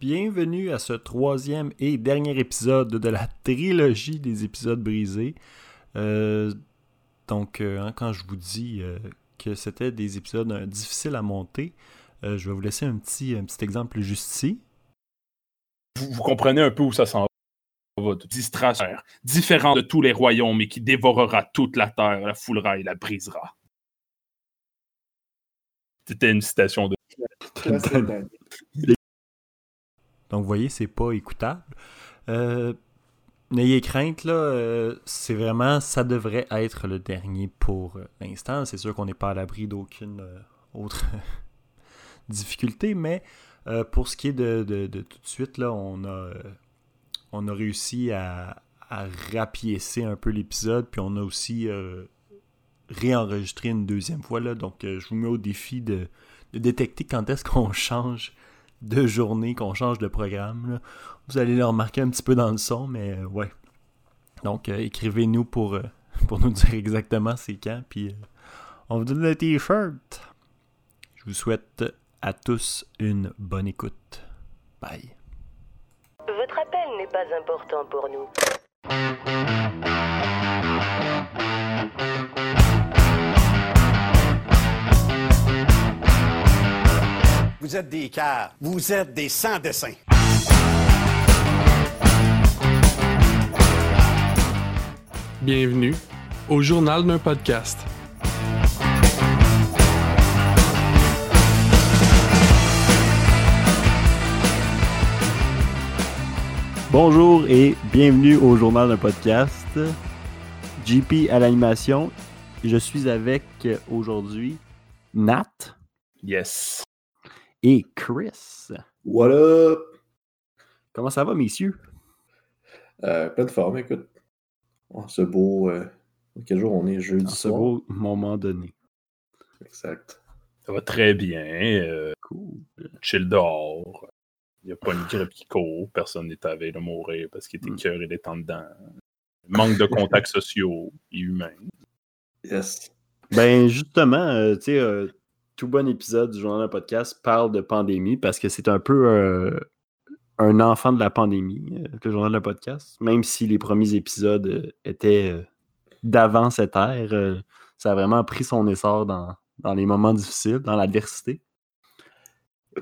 bienvenue à ce troisième et dernier épisode de la trilogie des épisodes brisés. Euh, donc, euh, hein, quand je vous dis euh, que c'était des épisodes difficiles à monter, je vais vous laisser un petit, un petit exemple juste ici. Vous, comprenez un peu où ça s'en va. Distraction, différent de tous les royaumes et qui dévorera toute la terre, la foulera et la brisera. C'était une citation de. Donc, vous voyez, c'est pas écoutable. Euh, n'ayez crainte, là, euh, c'est vraiment, ça devrait être le dernier pour euh, l'instant. C'est sûr qu'on n'est pas à l'abri d'aucune autre difficulté, mais pour ce qui est de, tout de suite, là, on a, réussi à, à rapiécer un peu l'épisode, puis on a aussi réenregistré une deuxième fois, là, donc je vous mets au défi de, de détecter quand est-ce qu'on change de journée qu'on change de programme. Vous allez le remarquer un petit peu dans le son, mais euh, ouais. Donc, euh, écrivez-nous pour, euh, pour nous dire exactement c'est quand, puis on vous donne le t-shirt. Je vous souhaite à tous une bonne écoute. Bye. Votre appel n'est pas important pour nous. Vous êtes des cars. Vous êtes des sans-dessins. Bienvenue au journal d'un podcast. Bonjour et bienvenue au journal d'un podcast. JP à l'animation. Je suis avec aujourd'hui Nat. Yes et Chris. What up? Comment ça va, messieurs? Euh, plein de forme, écoute. ce beau. Euh, quel jour on est? Jeudi Ce beau moment donné. Exact. Ça va très bien. Euh, cool. Chill dehors. Il n'y a pas une grippe qui court. Personne n'est à de mourir parce qu'il était mm. cœur et des temps dedans. Manque de contacts sociaux et humains. Yes. Ben, justement, euh, tu sais, tout bon épisode du journal de podcast parle de pandémie parce que c'est un peu euh, un enfant de la pandémie, euh, le journal de podcast. Même si les premiers épisodes euh, étaient d'avant cette ère, ça a vraiment pris son essor dans, les moments difficiles, dans l'adversité.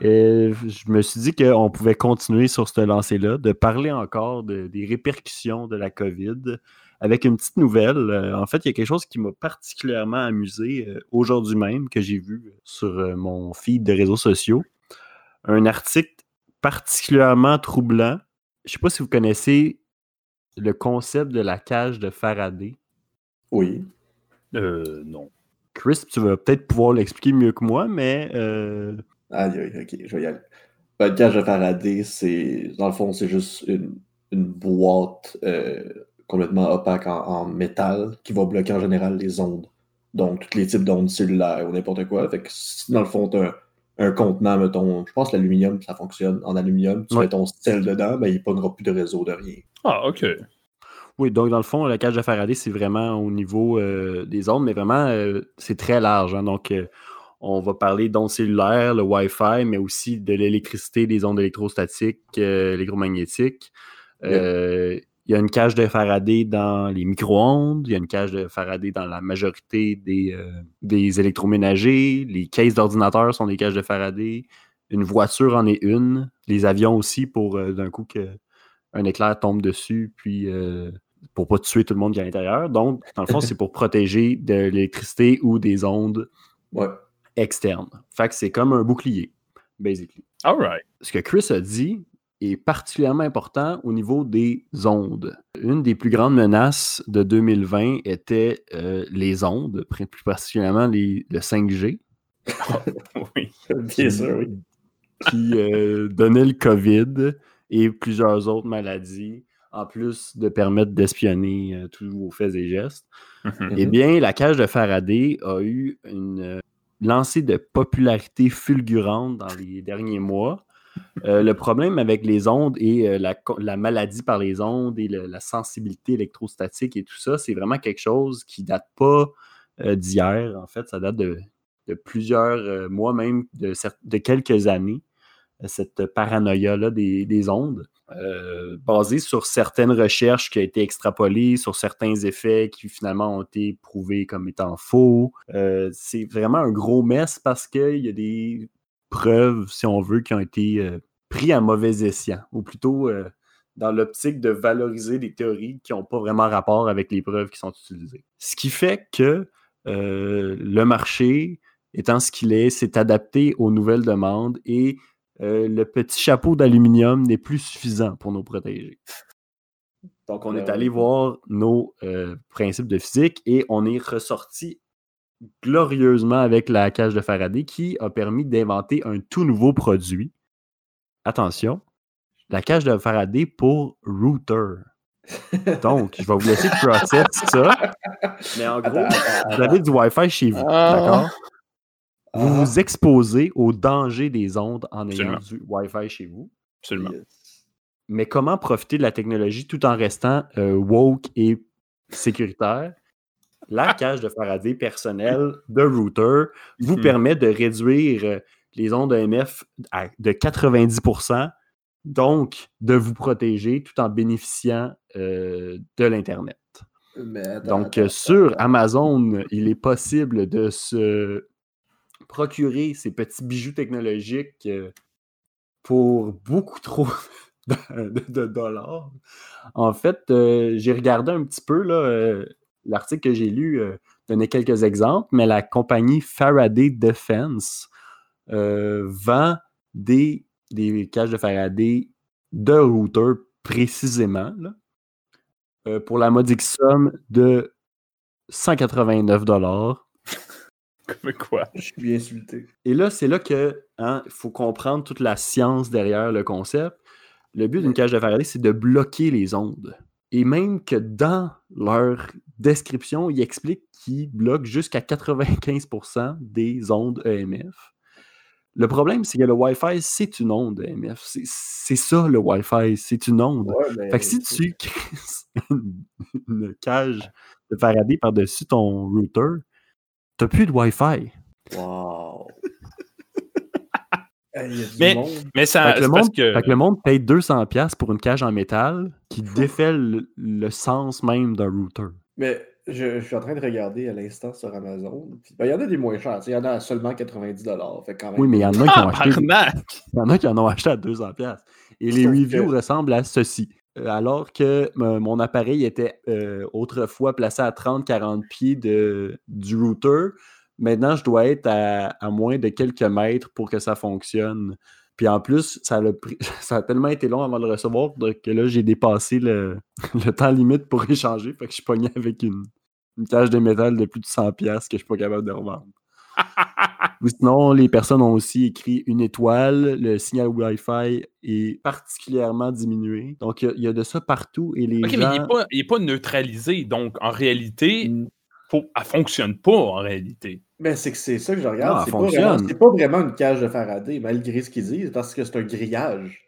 Et je me suis dit qu'on pouvait continuer sur ce lancé-là, de parler encore des répercussions de la COVID, avec une petite nouvelle. Euh, en fait, il y a quelque chose qui m'a particulièrement amusé euh, aujourd'hui même que j'ai vu sur euh, mon feed de réseaux sociaux. Un article particulièrement troublant. Je ne sais pas si vous connaissez le concept de la cage de Faraday. Oui. Euh, non. Chris, tu vas peut-être pouvoir l'expliquer mieux que moi, mais. Ah, ok, je vais y aller. Une cage de Faraday, c'est. Dans le fond, c'est juste une, boîte complètement opaque en, métal qui va bloquer en général les ondes. Donc, tous les types d'ondes cellulaires ou n'importe quoi. Fait que si dans le fond, tu un, contenant, mettons, je pense que l'aluminium, ça fonctionne en aluminium, tu mets ton sel dedans, ben, il ne pognera plus de réseau de rien. Ah, OK. Oui, donc dans le fond, la cage de Faraday, c'est vraiment au niveau euh, des ondes, mais vraiment, euh, c'est très large. Hein. donc, euh, on va parler d'ondes cellulaires, le Wi-Fi, mais aussi de l'électricité, des ondes électrostatiques, électromagnétiques. Il y a une cage de Faraday dans les micro-ondes, il y a une cage de Faraday dans la majorité des, euh, des électroménagers, les caisses d'ordinateurs sont des cages de Faraday, une voiture en est une, les avions aussi pour euh, d'un coup qu'un éclair tombe dessus, puis euh, pour pas tuer tout le monde qui est à l'intérieur. Donc, dans le fond, c'est pour protéger de l'électricité ou des ondes externes. Fait que c'est comme un bouclier, basically. All right. Ce que Chris a dit, est particulièrement important au niveau des ondes. Une des plus grandes menaces de 2020 était euh, les ondes, plus particulièrement le 5G. oui, bien sûr, oui. Qui euh, donnait le COVID et plusieurs autres maladies, en plus de permettre d'espionner euh, tous vos faits et gestes. Mm-hmm. Eh bien, la cage de Faraday a eu une lancée de popularité fulgurante dans les derniers mois euh, le problème avec les ondes et euh, la, maladie par les ondes et la sensibilité électrostatique et tout ça, c'est vraiment quelque chose qui date pas euh, d'hier. En fait, ça date de, plusieurs mois, même de, quelques années. cette paranoïa-là des, des ondes, basée sur certaines recherches qui ont été extrapolées, sur certains effets qui finalement ont été prouvés comme étant faux. C'est vraiment un gros mess parce qu'il y a des preuves, si on veut, qui ont été euh, pris à mauvais escient, ou plutôt euh, dans l'optique de valoriser des théories qui n'ont pas vraiment rapport avec les preuves qui sont utilisées. Ce qui fait que euh, le marché, étant ce qu'il est, s'est adapté aux nouvelles demandes et euh, le petit chapeau d'aluminium n'est plus suffisant pour nous protéger. Donc, on Ben est ouais. allé voir nos principes de physique et on est ressorti glorieusement avec la cage de Faraday qui a permis d'inventer un tout nouveau produit. Attention, la cage de Faraday pour router. Donc, je vais vous laisser process ça. Mais en gros, vous avez du Wi-Fi chez vous, Ah. d'accord? Vous Ah. vous exposez au danger des ondes en ayant Absolument. du Wi-Fi chez vous. Absolument. Mais comment profiter de la technologie tout en restant euh, woke et sécuritaire? La cage de Faraday personnelle de router vous Mhm. permet de réduire euh, les ondes EMF à- de 90%, donc de vous protéger tout en bénéficiant euh, de l'Internet. Donc, attends, sur attends. Amazon, il est possible de se procurer ces petits bijoux technologiques euh, pour beaucoup trop de, de- de dollars. En fait, euh, j'ai regardé un petit peu là, euh, l'article que j'ai lu euh, donnait quelques exemples, mais la compagnie Faraday Defense euh, vend des, des cages de Faraday de routeur précisément là, euh, pour la modique somme de 189 dollars. Comme quoi? Je suis bien insulté. Et là, c'est là que hein, il faut comprendre toute la science derrière le concept. Le but d'une cage de Faraday, c'est de bloquer les ondes. Et même que dans leur description, ils expliquent qu'ils bloquent jusqu'à 95% des ondes EMF. Le problème, c'est que le Wi-Fi, c'est une onde EMF. C'est- C'est ça, le Wi-Fi, c'est une onde. Ouais, mais- Fait que si tu crées une, cage de Faraday par-dessus ton router, t'as plus de Wi-Fi. Wow. Il Mais- monde. Mais ça, Fait que, le monde, que. fait que le monde paye 200$ pour une cage en métal qui défait le, le sens même d'un router. Mais je, je suis en train de regarder à l'instant sur Amazon. puis, ben, il y en a des moins chers. tu sais, Il y en a à seulement 90 Fait quand même. Oui, mais il y en a qui Ah, ont acheté, il y en a qui en ont acheté à 200$. Et les reviews que- ressemblent à ceci. Euh, Alors que euh, mon appareil était euh, autrefois placé à 30-40 pieds de, du router, maintenant je dois être à, à moins de quelques mètres pour que ça fonctionne. Puis en plus, ça a, pris- ça a tellement été long avant de le recevoir que là, j'ai dépassé le, le temps limite pour échanger. Fait que je suis pogné avec une, une cage de métal de plus de 100$ piastres que je suis pas capable de revendre. Ou sinon, les personnes ont aussi écrit une étoile. Le signal Wi-Fi est particulièrement diminué. Donc, il y a- il y, a de ça partout. Et les Ok, gens... mais il n'est pas, neutralisé. Donc, en réalité, Mm. faut, elle fonctionne pas en réalité. Mais c'est que c'est ça que je regarde. elle c'est, pas vraiment, pas vraiment une cage de Faraday, malgré ce qu'ils disent, parce que c'est un grillage.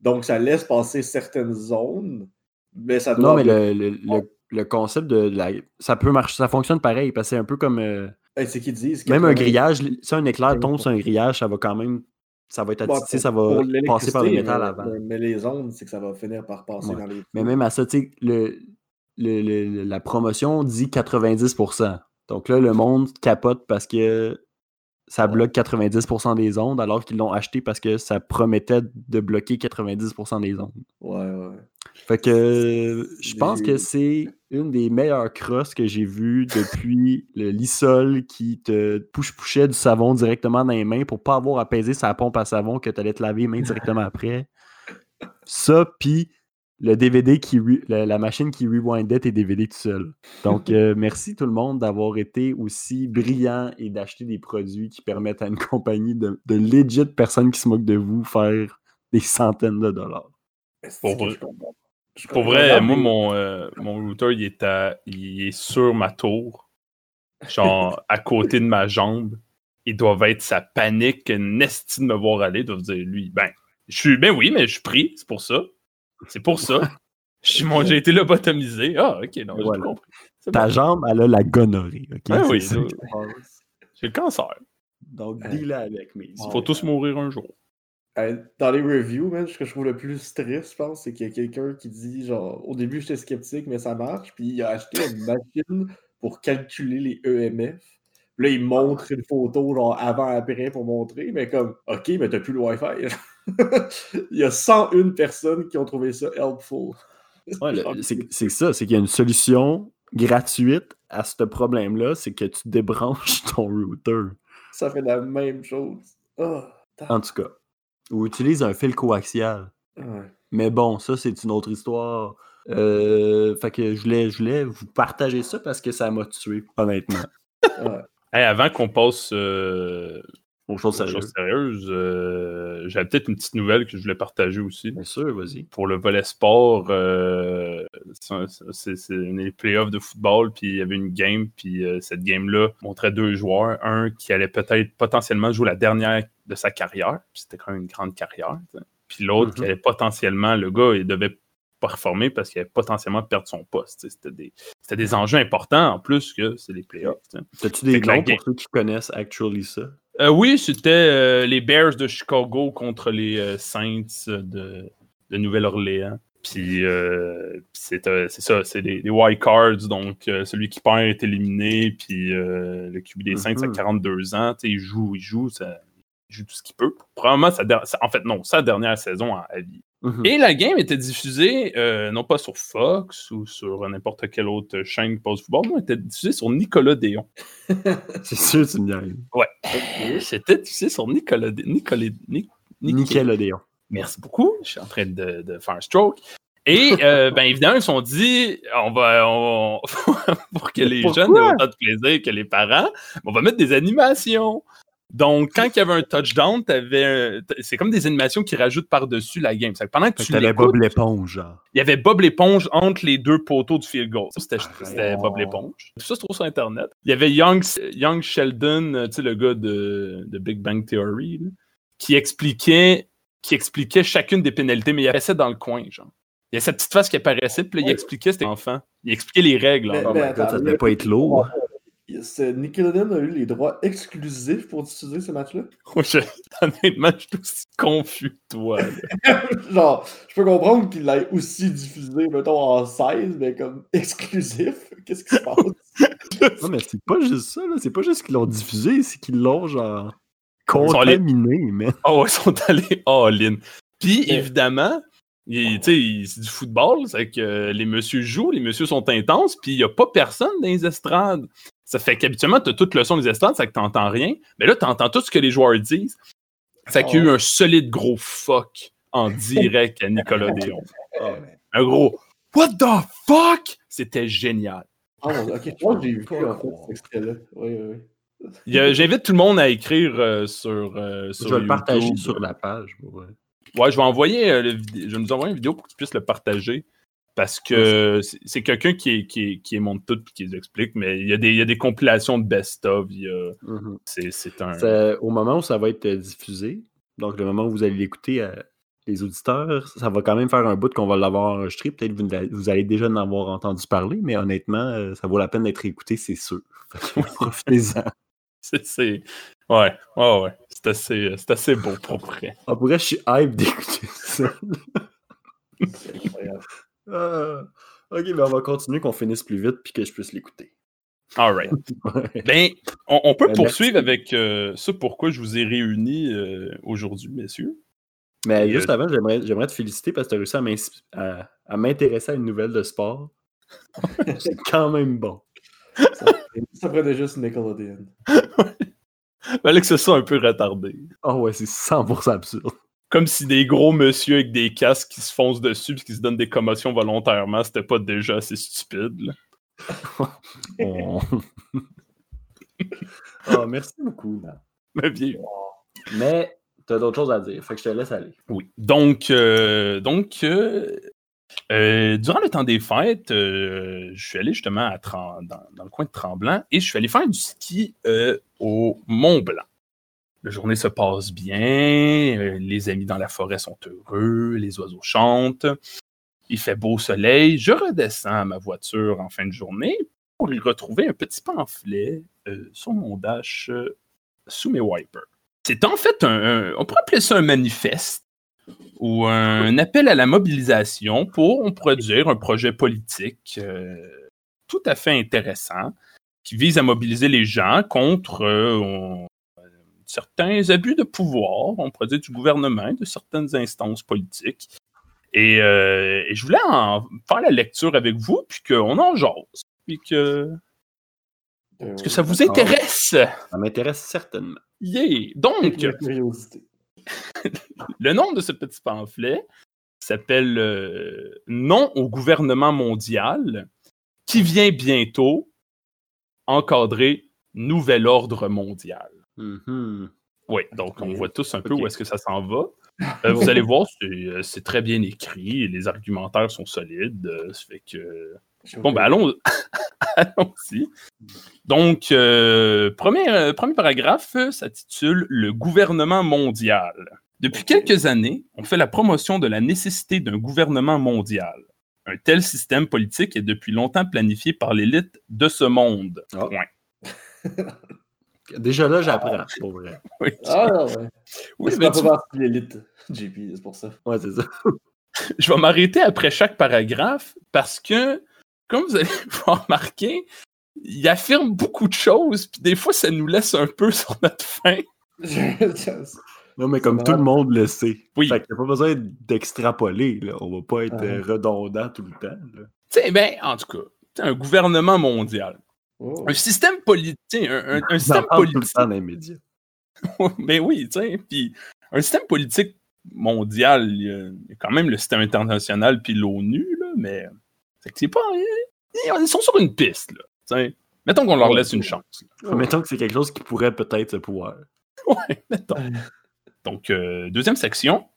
Donc, ça laisse passer certaines zones, mais ça doit. Non, mais le, le- le- le concept de la... Ça peut marcher, ça fonctionne pareil, parce que c'est un peu comme... euh, c'est qu'ils disent. Même un 80 grillage, si un éclair tombe sur un grillage, ça va quand même... Ça va être Bon, attité, pour- ça va passer par le métal avant. Mais, les ondes, c'est que ça va finir par passer Ouais. dans les. Mais même à ça, tu sais, le, le- le- la promotion dit 90%. Donc là, le monde capote parce que ça bloque 90% des ondes, alors qu'ils l'ont acheté parce que ça promettait de bloquer 90% des ondes. Ouais, ouais. Fait que je pense que c'est une des meilleures crosses que j'ai vues depuis le lissol qui te push-pushait du savon directement dans les mains pour pas avoir à peser sa pompe à savon que tu allais te laver les mains directement après. Ça, puis le DVD qui la, la machine qui rewindait tes DVD tout seul. Donc, euh, merci tout le monde d'avoir été aussi brillant et d'acheter des produits qui permettent à une compagnie de, de legit personnes qui se moquent de vous faire des centaines de dollars. Pour vrai- je Pour moi, mon, euh, mon router, il est, à- il est sur ma tour. Genre, à côté de ma jambe. Ils doivent être sa panique, Nesty de me voir aller. Ils doivent dire, lui, ben, je suis, ben oui, mais je suis pris, c'est pour ça. C'est pour ça. Je suis- mon- J'ai été lobotomisé. Ah, ok, non, j'ai Voilà. compris. C'est Ta bon. jambe, elle a la gonorrhée. ok? Ah C'est oui, le cancer. Donc, Euh, deal avec mes. Il faut tous mourir un jour. Euh, Dans les reviews, man, ce que je trouve le plus triste, je pense, c'est qu'il y a quelqu'un qui dit genre au début j'étais sceptique, mais ça marche, puis il a acheté une machine pour calculer les EMF. Là, il montre une photo genre avant-après pour montrer, mais comme OK, mais t'as plus le Wi-Fi. il y a 101 personnes qui ont trouvé ça helpful. Ouais, c'est ça, c'est qu'il y a une solution gratuite à ce problème-là, c'est que tu débranches ton router. Ça fait la même chose. Ah, En tout cas. Ou utilise un fil coaxial. ouais. Mais bon, ça, c'est une autre histoire. Euh, fait que je voulais, je voulais vous partager ça parce que ça m'a tué, honnêtement. Ouais. Hey, avant qu'on passe euh, Aux choses sérieuses. euh, j'avais peut-être une petite nouvelle que je voulais partager aussi. Bien sûr, vas-y. Pour le volet sport, euh, c'est- les playoffs de football, puis il y avait une game, puis cette game-là montrait deux joueurs. Un qui allait peut-être potentiellement jouer la dernière de sa carrière, puis c'était quand même une grande carrière. Puis l'autre qui Mhm. allait potentiellement, le gars, il devait performer parce qu'il allait potentiellement perdre son poste. C'était des, des enjeux importants en plus que c'est les playoffs. T'as-tu des noms pour ceux qui connaissent Actually ça? Euh, oui, c'était euh, les Bears de Chicago contre les euh, Saints de, de Nouvelle-Orléans. Puis c'est ça, c'est les, les wild cards. Donc, celui qui perd est éliminé. Puis le QB des Saints a Mhm. 42 ans. Il joue, il joue, ça, il joue tout ce qu'il peut. Probablement, sa en fait, non, sa dernière saison à, à vie. Et la game était diffusée, euh, non pas sur Fox ou sur n'importe quelle autre chaîne qui passe football, non, elle était diffusée sur Nicolas Déon. C'est sûr, tu me gagnes. C'était diffusé sur Nicolas Déon. Nicolas, Nic- Nic- Nickelodeon. Merci beaucoup. Je suis en train de, de faire un stroke. Et euh, ben évidemment, ils se sont dit, on va, on- pour que les Pourquoi? jeunes aient autant de plaisir que les parents, on va mettre des animations. Donc, quand il y avait un touchdown, t'avais c'est comme des animations qui rajoutent par-dessus la game. Que pendant que tu l'écoutes, Bob l'éponge, genre. il y avait Bob l'éponge entre les deux poteaux du field goal. Ça, c'était Ah, c'était oh. Bob l'éponge. Tout ça se trouve sur Internet. Il y avait Young, Young Sheldon, euh, tu sais, le gars de, de Big Bang Theory, là, qui expliquait qui expliquait chacune des pénalités, mais il apparaissait dans le coin, genre. Il y a cette petite face qui apparaissait, puis là, il expliquait c'était enfant. Il expliquait les règles. Oh god, ça devait pas être lourd. C'est- Nickelodeon a eu les droits exclusifs pour diffuser ce match-là? Moi, je- honnêtement, je suis aussi confus que toi. Genre, je peux comprendre qu'il l'ait aussi diffusé, mettons, en 16, mais comme exclusif. Qu'est-ce qui se passe? Non, mais c'est pas juste ça, là. C'est pas juste qu'ils l'ont diffusé, c'est qu'ils l'ont, genre, allés- contaminé, mais. Oh, ils sont allés all-in. Puis, évidemment, il- c'est du football, c'est que les messieurs jouent, les messieurs sont intenses, puis il n'y a pas personne dans les estrades. Ça fait qu'habituellement, tu as toute le son des estrades, c'est que tu n'entends rien. Mais là, tu entends tout ce que les joueurs disent. Ça qu'il y a eu un solide gros fuck en direct à Nicolas Déon. Un gros What the fuck? C'était génial. Ah, ok, je pense que j'ai vu en fait cet extrait-là. Oui, oui, J'invite tout le monde à écrire euh, sur, euh, sur Je vais le partager sur la page. ouais. Ouais, je vais envoyer euh, le je vais nous envoyer une vidéo pour que tu puisses le partager. Parce que c'est quelqu'un qui, est- qui, est- qui est monte tout et qui les explique, mais il y, a des, il y a des compilations de best-of. il y a- Mhm. C'est un. Ça- au moment où ça va être diffusé, donc le moment où vous allez l'écouter, euh, les auditeurs, ça va quand même faire un bout qu'on va l'avoir enregistré. Peut-être vous, vous allez déjà en avoir entendu parler, mais honnêtement, euh, ça vaut la peine d'être écouté, c'est sûr. Profitez-en. c'est- Ouais, ouais, ouais. C'est assez, c'est assez beau pour vrai. En vrai, je suis hype d'écouter ça. C'est incroyable. Ah. ok, ben on va continuer qu'on finisse plus vite puis que je puisse l'écouter. Alright. Ouais. Ben, on, on peut Ben, poursuivre merci. avec euh, ce pourquoi je vous ai réunis euh, aujourd'hui, messieurs. Mais Et, juste euh, avant, j'aimerais, j'aimerais te féliciter parce que tu as réussi à, m'ins- à- à m'intéresser à une nouvelle de sport. c'est quand même bon. Ça prenait juste Nickelodeon. Fallait que ce soit un peu retardé. Oh ouais, c'est 100% absurde. Comme si des gros monsieur avec des casques qui se foncent dessus et qui se donnent des commotions volontairement, c'était pas déjà assez stupide. là. Ah, merci beaucoup. man. Mais bien. Mais t'as d'autres choses à dire, fait que je te laisse aller. Oui. Donc, euh, donc euh, euh, durant le temps des fêtes, euh, je suis allé justement à dans, dans le coin de Tremblant et je suis allé faire du ski euh, au Mont Blanc. La journée se passe bien, euh, les amis dans la forêt sont heureux, les oiseaux chantent, il fait beau soleil. Je redescends à ma voiture en fin de journée pour y retrouver un petit pamphlet euh, sur mon dash euh, sous mes wipers. C'est en fait un, On pourrait appeler ça un manifeste ou un appel à la mobilisation pour, dire, un projet politique tout à fait intéressant qui vise à mobiliser les gens contre on- certains abus de pouvoir, on pourrait dire du gouvernement, de certaines instances politiques. Et, euh, et je voulais en faire la lecture avec vous, puis qu'on en jase. Puis que. Est-ce que ça vous intéresse? Ça m'intéresse certainement. Yeah! Donc, le nom de ce petit pamphlet s'appelle euh, Non au gouvernement mondial, qui vient bientôt encadrer Nouvel Ordre mondial. Mhm. Oui, donc on voit tous un peu où est-ce que ça s'en va. Euh, vous allez voir, c'est euh, c'est très bien écrit, les argumentaires sont solides, euh, ça fait que... Bon, ben allons, allons-y. Donc, euh, premier, premier paragraphe s'intitule Le gouvernement mondial. Depuis quelques années, on fait la promotion de la nécessité d'un gouvernement mondial. Un tel système politique est depuis longtemps planifié par l'élite de ce monde. Ah. Point. Déjà là, j'apprends, pour vrai. Oui, Ah, ouais. oui, c'est mais pas tu- de l'élite, JP, c'est pour ça. Ouais, c'est ça. je vais m'arrêter après chaque paragraphe parce que, comme vous allez pouvoir remarquer, il affirme beaucoup de choses, puis des fois, ça nous laisse un peu sur notre faim. Non, mais comme tout le monde le sait. Oui. Fait qu'il n'y a pas besoin d'extrapoler, là. On va pas être Ah. euh, redondant tout le temps. Tu sais, ben, en tout cas, un gouvernement mondial. Oh. Un système politique. Un, système parle tout le politique. temps dans les médias. Mais oui, tu sais. Puis un système politique mondial, il y, a, il y a quand même le système international puis l'ONU, là, mais c'est que c'est pas. Ils, ils sont sur une piste, là. Mettons qu'on leur laisse une chance. Mettons que c'est quelque chose qui pourrait peut-être se pouvoir. Ouais, mettons. Donc, euh, deuxième section,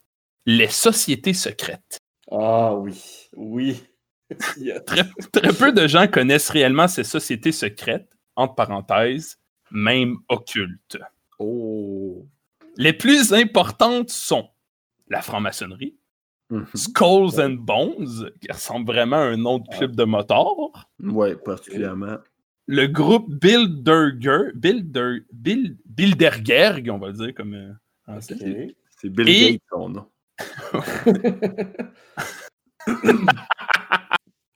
les sociétés secrètes. Ah oui, oui. Très, très peu de gens connaissent réellement ces sociétés secrètes, entre parenthèses, même occultes. Oh. Les plus importantes sont la franc-maçonnerie, Mhm. Skulls and Bones, qui ressemble vraiment à un nom de club de motard, Ouais, particulièrement. le groupe Bilderger, Bilder, on va le dire comme euh. C'est Bill Et- Gates, son nom.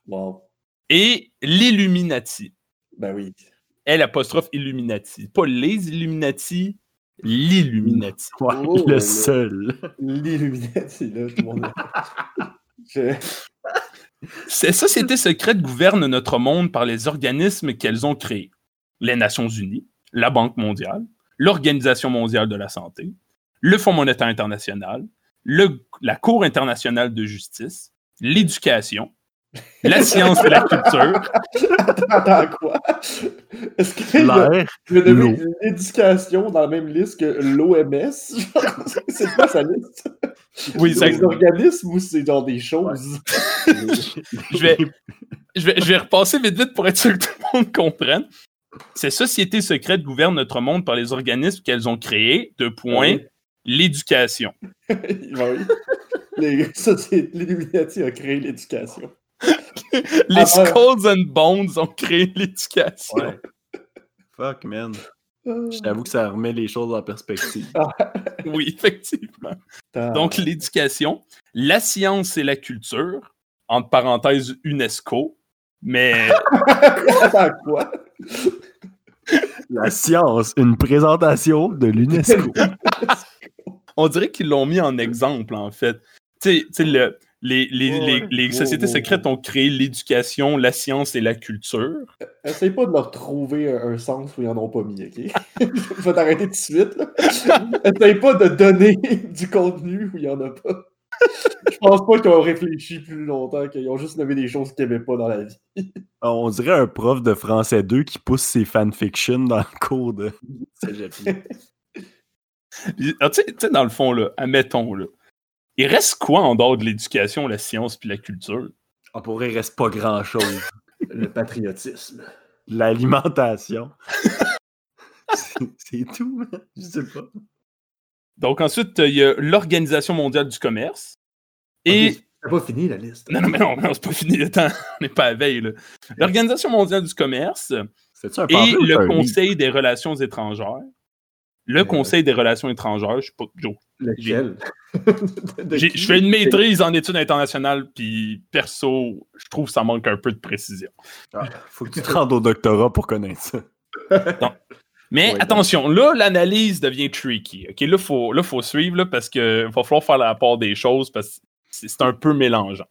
Wow. et l'Illuminati. Ben oui. L apostrophe Illuminati. Pas les Illuminati, l'Illuminati. Ouais, Oh, le seul. L'Illuminati, là, tout le monde. Je... Ces sociétés secrètes gouvernent notre monde par les organismes qu'elles ont créés. Les Nations Unies, la Banque mondiale, l'Organisation mondiale de la santé, le Fonds monétaire international, le- la Cour internationale de justice, l'éducation, la science et la culture, Attends, attends, quoi? Est-ce qu'il y a l'éducation dans la même liste que l'OMS? c'est quoi sa liste? Oui, c'est des organismes ou c'est genre des choses? je vais, je, vais, je vais repasser vite vite pour être sûr que tout le monde comprenne. Ces sociétés secrètes gouvernent notre monde par les organismes qu'elles ont créés. Deux points. Oui. L'éducation. Oui. Les- c'est- L'Illuminati a créé l'éducation. Les Ah. Skulls and Bones ont créé l'éducation. Ouais. Fuck, man. Je t'avoue que ça remet les choses en perspective. Oui, effectivement. Donc, l'éducation, la science et la culture, entre parenthèses UNESCO, mais Attends, quoi? La science, une présentation de l'UNESCO. on dirait qu'ils l'ont mis en exemple, en fait. Tu sais- tu sais, le- les, sociétés secrètes ont créé l'éducation, la science et la culture. Essaye pas de leur trouver un, un sens où ils en ont pas mis, ok? Je vais t'arrêter tout de suite. Essaye pas de donner du contenu où il y en a pas. Je pense pas qu'ils ont réfléchi plus longtemps, qu'ils ont juste nommé des choses qu'ils aimaient pas dans la vie. On dirait un prof de français 2 qui pousse ses fanfictions dans le cours de. Puis, ah, Tu sais, tu sais, dans le fond, là, admettons, là, il reste quoi en dehors de l'éducation, la science puis la culture? On pourrait, il reste pas grand-chose. Le patriotisme. L'alimentation. C'est- tout. Je sais pas. Donc, ensuite, il y a l'Organisation mondiale du commerce. Et. Ok, C'est pas fini, la liste. Non, non, mais non, non, c'est pas fini le temps. On n'est pas à veille, là. L'Organisation mondiale du commerce et le? Conseil des relations étrangères le Conseil des relations étrangères. Je sais pas, Joe, Lequel? Je fais une maîtrise en études internationales, puis perso, je trouve que ça manque un peu de précision. Faut que tu te rendes au doctorat pour connaître ça. Mais Ouais, attention, là, l'analyse devient tricky. OK, là, faut, là, faut suivre là, parce qu'il va falloir faire la part des choses parce que c'est un peu mélangeant.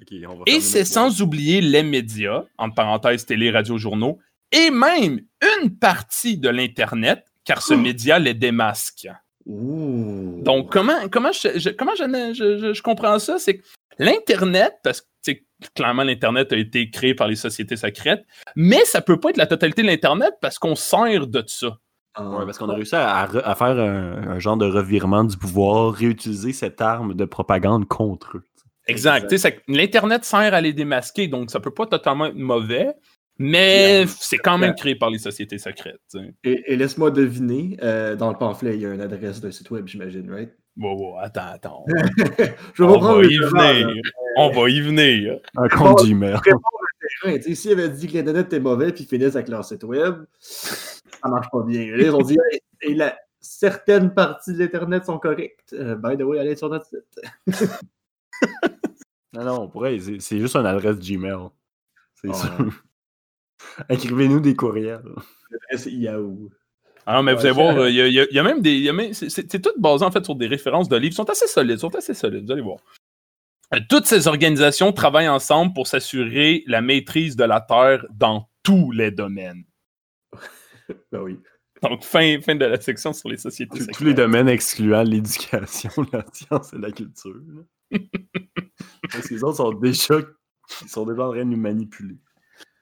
Ok, on va Et c'est sans oublier les médias, entre parenthèses télé, radio, journaux, et même une partie de l'Internet, car ce média les démasque. Donc, comment, comment, je, je- comment je, je- je- je comprends ça? C'est que l'Internet, parce que clairement, l'Internet a été créé par les sociétés secrètes, mais ça peut pas être la totalité de l'Internet parce qu'on sert de ça. Ah. Ouais, parce qu'on a réussi à, à re- à faire un, un genre de revirement du pouvoir, réutiliser cette arme de propagande contre eux. Exact. L'Internet sert à les démasquer, donc ça peut pas totalement être mauvais, mais c'est quand même créé par les sociétés secrètes. Et, et laisse-moi deviner, euh, dans le pamphlet, il y a une adresse d'un site web, j'imagine, right? Wow, wow, attends, attends. Je vais On va y venir. On va y venir. Un compte sais, S'ils avaient dit que l'Internet était mauvais puis ils finissent avec leur site web, ça marche pas bien. Ils ont dit Hey, et la, certaines parties de l'Internet sont correctes. Euh, by the way, allez sur notre site. Non, non, on pourrait. C'est c'est juste une adresse Gmail. C'est Ah. sûr. Écrivez-nous des courriels. L'adresse Yahoo. Ah non, mais vous allez voir, il y, a- il y a- il y a même des. il y a même- c'est- C'est c'est tout basé en fait sur des références de livres. Ils sont assez solides, ils sont assez solides, vous allez voir. Euh, Toutes ces organisations travaillent ensemble pour s'assurer la maîtrise de la Terre dans tous les domaines. Ben oui. Donc, fin, fin de la section sur les sociétés Tous- les domaines excluant l'éducation, la science et la culture. Parce que les autres sont déjà, ils sont déjà en train de nous manipuler.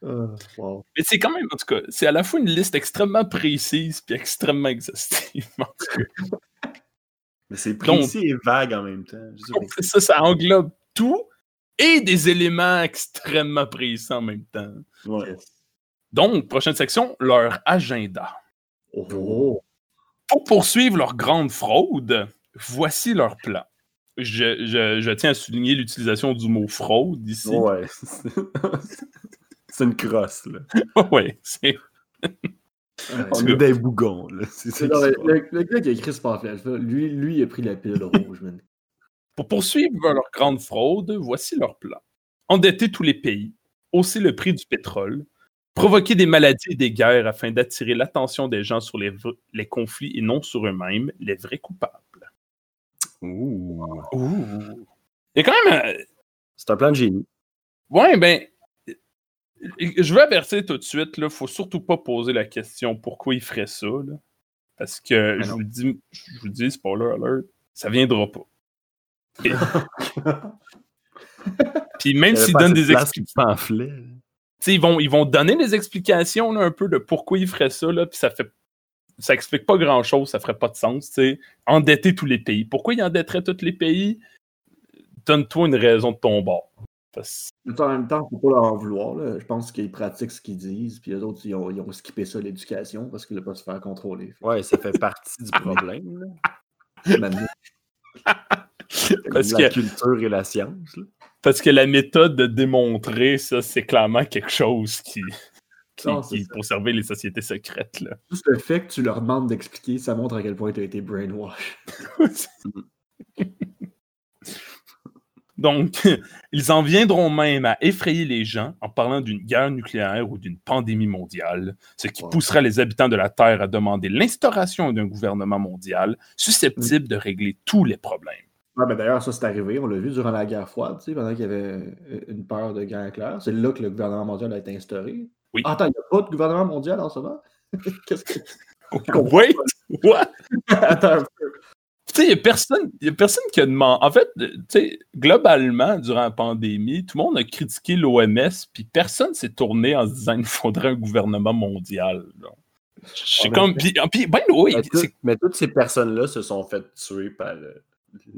Wow. Mais c'est quand même, en tout cas, c'est à la fois une liste extrêmement précise puis extrêmement exhaustive. En tout cas, Mais c'est précis et vague en même temps. C'est ça, ça englobe tout et des éléments extrêmement précis en même temps. Ouais. Donc, prochaine section, leur agenda. Oh. Pour poursuivre leur grande fraude, voici leur plan. Je, je- je tiens à souligner l'utilisation du mot fraude ici. Ouais. C'est une crosse, là. ouais, c'est Ouais. On est des bougons, là. C'est ça Non, le, le gars qui a écrit ce pamphlet, lui, lui, il a pris la pilule rouge, man. Pour poursuivre leur grande fraude, voici leur plan. Endetter tous les pays, hausser le prix du pétrole, provoquer des maladies et des guerres afin d'attirer l'attention des gens sur les, conflits et non sur eux-mêmes, les vrais coupables. Ouh. Il y a quand même... C'est un plan de génie. Ouais, ben... Je veux avertir tout de suite, il faut surtout pas poser la question pourquoi il ferait ça. là. Parce que, je vous, le dis, je vous le dis, spoiler alert, ça viendra pas. Et- Puis même s'ils donnent des explications... ils vont, ils vont donner des explications là, un peu de pourquoi ils feraient ça, là, puis ça fait ça explique pas grand chose, ça ferait pas de sens. t'sais. Endetter tous les pays. Pourquoi ils endetteraient tous les pays? Donne-toi une raison de ton bord. Parce- Mais en même temps, faut pas leur en vouloir. là. Je pense qu'ils pratiquent ce qu'ils disent, puis les autres, ils ont, ils ont skippé ça, l'éducation, parce qu'ils ne veulent pas se faire contrôler. Ouais, ça fait partie du problème. Maintenant, Parce la que- culture et la science. là. Parce que la méthode de démontrer ça, c'est clairement quelque chose qui, qui, Non, c'est qui- ça. pour servir les sociétés secrètes. Là. juste le fait que tu leur demandes d'expliquer, ça montre à quel point tu as été brainwash. Donc, ils en viendront même à effrayer les gens en parlant d'une guerre nucléaire ou d'une pandémie mondiale, ce qui Wow. poussera les habitants de la Terre à demander l'instauration d'un gouvernement mondial susceptible de régler tous les problèmes. Ouais, ben D'ailleurs, ça c'est arrivé, on l'a vu durant la guerre froide, pendant qu'il y avait euh, une peur de guerre éclair. C'est là que le gouvernement mondial a été instauré. Oui. Ah, attends, il n'y a pas de gouvernement mondial en ce moment? Qu'est-ce que. Wait, what? Attends un peu. Tu sais, il n'y a, personne- y a personne qui a demandé. En fait, tu sais, globalement, durant la pandémie, tout le monde a critiqué l'OMS, puis personne s'est tourné en se disant qu'il faudrait un gouvernement mondial. là. Comme. Puis, puis, ben oui, Mais, tout- c'est- mais toutes ces personnes-là se sont faites tuer par euh,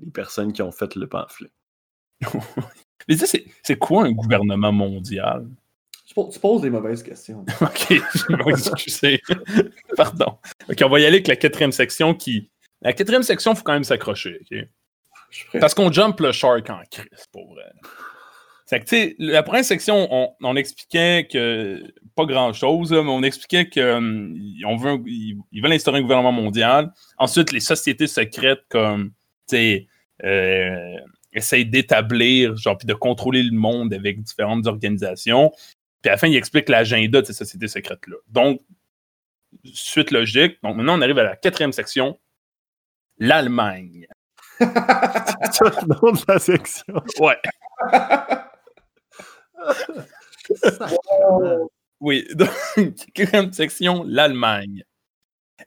les personnes qui ont fait le pamphlet. mais tu sais, c'est quoi un gouvernement mondial? Tu poses- tu poses des mauvaises questions. Ok, je vais m'excuser. Pardon. Ok, on va y aller avec la quatrième section qui. La quatrième section, il faut quand même s'accrocher, ok? Parce qu'on jump le shark en crise, pour vrai. C'est que, tu sais, la première section, on, on expliquait que, pas grand-chose, mais on expliquait qu'on veut, un- ils, ils veulent instaurer un gouvernement mondial. Ensuite, les sociétés secrètes, comme, tu sais, euh, essayent d'établir, genre, puis de contrôler le monde avec différentes organisations. Puis à la fin, ils expliquent l'agenda de ces sociétés secrètes-là. Donc, suite logique. Donc, maintenant, on arrive à la quatrième section, l'Allemagne. C'est ça le nom de la section. Ouais. Oui, donc, quatrième section, l'Allemagne.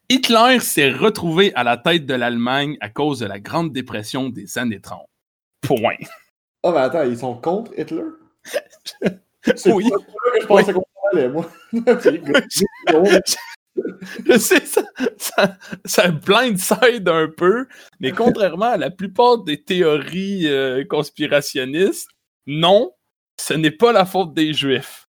Hitler s'est retrouvé à la tête de l'Allemagne à cause de la Grande Dépression des années 30. Point. Ah, mais attends, ils sont contre Hitler? C'est Oui. pas ça que je pensais qu'on parlait, moi. Je sais, ça, ça, ça blindside un peu, mais contrairement à la plupart des théories euh, conspirationnistes, non, ce n'est pas la faute des Juifs.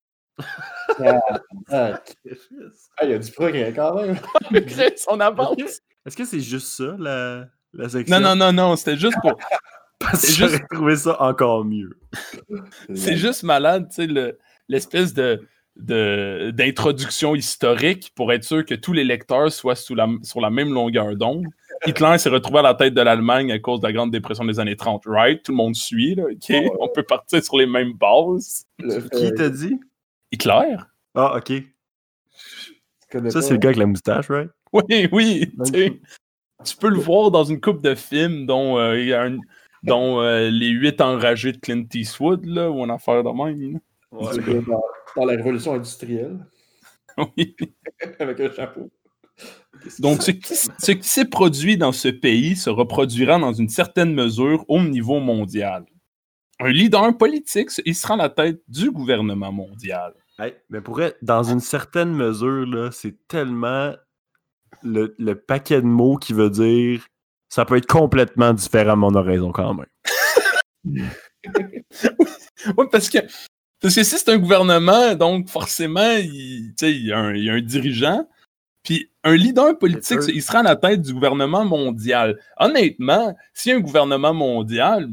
Ah, il y a du progrès quand même. Chris, on avance. Est-ce que c'est juste ça, la, la section? Non, non, non, non, c'était juste pour. Parce que juste- trouvé ça encore mieux. C'est juste malade, tu sais, le- l'espèce de- d'introduction historique pour être sûr que tous les lecteurs soient sous la, sur la même longueur d'onde. Hitler s'est retrouvé à la tête de l'Allemagne à cause de la Grande Dépression des années 30, right? Tout le monde suit, là, OK? On peut partir sur les mêmes bases. Le Qui t'a dit? Hitler? Ah, ok. Ça, c'est le gars avec la moustache, right? Oui, oui, tu. Ok. Tu peux le voir dans une coupe de films dont, euh, il y a un- dont euh, Les Huit Enragés de Clint Eastwood, là, ou une affaire de même. là. Dans, dans la révolution industrielle, Oui. avec un chapeau. Donc, ce qui, ce qui s'est produit dans ce pays se reproduira dans une certaine mesure au niveau mondial. Un leader politique, il sera à la tête du gouvernement mondial. Hey, mais pour être, dans une certaine mesure, là, c'est tellement le, le paquet de mots qui veut dire ça peut être complètement différent, mais on a raison quand même. Oui, parce que, parce que si c'est un gouvernement, donc forcément, il, tu sais, il, y a un, il y a un dirigeant. Puis un leader politique, il sera à la tête du gouvernement mondial. Honnêtement, s'il y a un gouvernement mondial,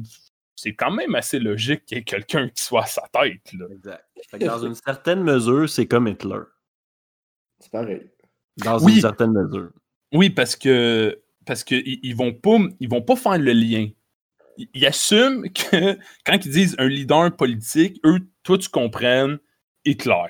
c'est quand même assez logique qu'il y ait quelqu'un qui soit à sa tête. Là. Exact. dans une certaine mesure, c'est comme Hitler. C'est pareil. Dans Oui. une certaine mesure. Oui, parce que parce que ils, ils vont pas ils vont pas faire le lien. Ils, ils assument que quand ils disent un leader politique, eux, toi tu comprennes Hitler.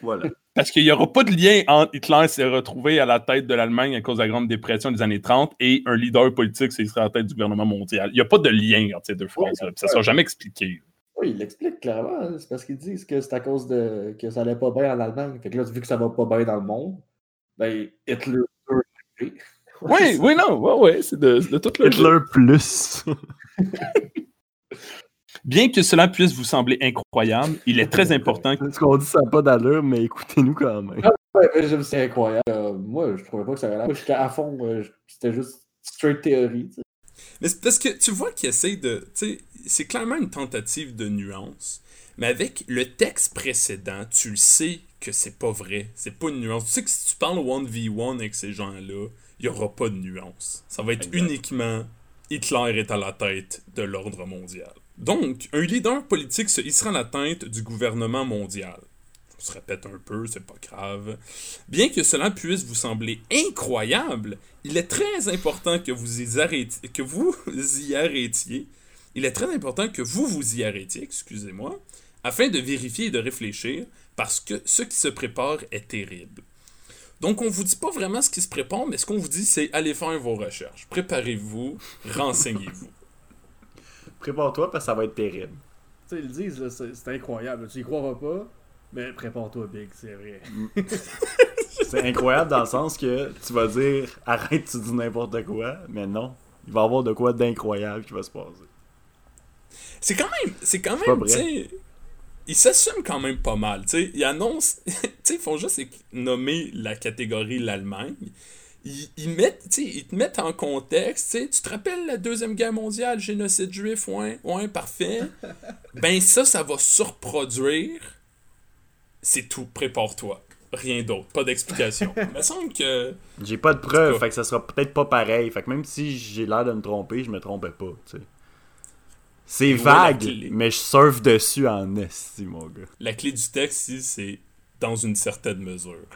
Voilà. Parce qu'il n'y aura pas de lien entre Hitler s'est retrouvé à la tête de l'Allemagne à cause de la Grande Dépression des années 30 et un leader politique s'il serait à la tête du gouvernement mondial. Il n'y a pas de lien entre ces deux phrases-là. Ça ne sera jamais expliqué. Oui, il l'explique clairement. hein. C'est parce qu'ils disent que c'est à cause de que ça allait pas bien en Allemagne. Fait que là, vu que ça va pas bien dans le monde, ben Hitler. Oui, oui, non, ouais, ouais, c'est de, de toute la Hitler plus. Bien que cela puisse vous sembler incroyable, il est très important que Ce qu'on dit, ça n'a pas d'allure, mais écoutez-nous quand même. Ouais, c'est incroyable. Euh, moi, je trouvais pas que ça. Moi, j'étais à fond. euh, C'était juste straight théorie. Mais c'est parce que tu vois qu'il essaye de. Tu sais, c'est clairement une tentative de nuance. Mais avec le texte précédent, tu le sais que c'est pas vrai. C'est pas une nuance. Tu sais que si tu parles 1v1 avec ces gens-là, il y aura pas de nuance. Ça va être uniquement Hitler est à la tête de l'ordre mondial. Donc, un leader politique se hissera à la tête du gouvernement mondial. On se répète un peu, c'est pas grave. Bien que cela puisse vous sembler incroyable, il est très important que vous y arrêtiez, que vous y arrêtiez. Il est très important que vous vous y arrêtiez, excusez-moi, afin de vérifier et de réfléchir, parce que ce qui se prépare est terrible. Donc, on vous dit pas vraiment ce qui se prépare, mais ce qu'on vous dit, c'est allez faire vos recherches. Préparez-vous, renseignez-vous. Prépare-toi parce que ça va être terrible. Tu sais, ils le disent, là, c'est c'est incroyable. Tu y croiras pas, mais prépare-toi, Big, c'est vrai. C'est incroyable dans le sens que tu vas dire arrête, tu dis n'importe quoi, mais non. Il va y avoir de quoi d'incroyable qui va se passer. C'est quand même, c'est quand même, vrai. tu sais, ils s'assument quand même pas mal, tu sais, ils annoncent, tu sais, ils font juste nommer la catégorie l'Allemagne, ils, ils mettent, tu sais, ils te mettent en contexte, tu sais, tu te rappelles la Deuxième Guerre mondiale, génocide juif, ouais, ouais, parfait, ben ça, ça va se reproduire, c'est tout, prépare-toi, rien d'autre, pas d'explication. Il me semble que... J'ai pas de preuves, fait que ça sera peut-être pas pareil. Fait que même si j'ai l'air de me tromper, je me trompais pas, tu sais. C'est vague, mais je surfe dessus en esti, mon gars. La clé du texte ici, c'est dans une certaine mesure.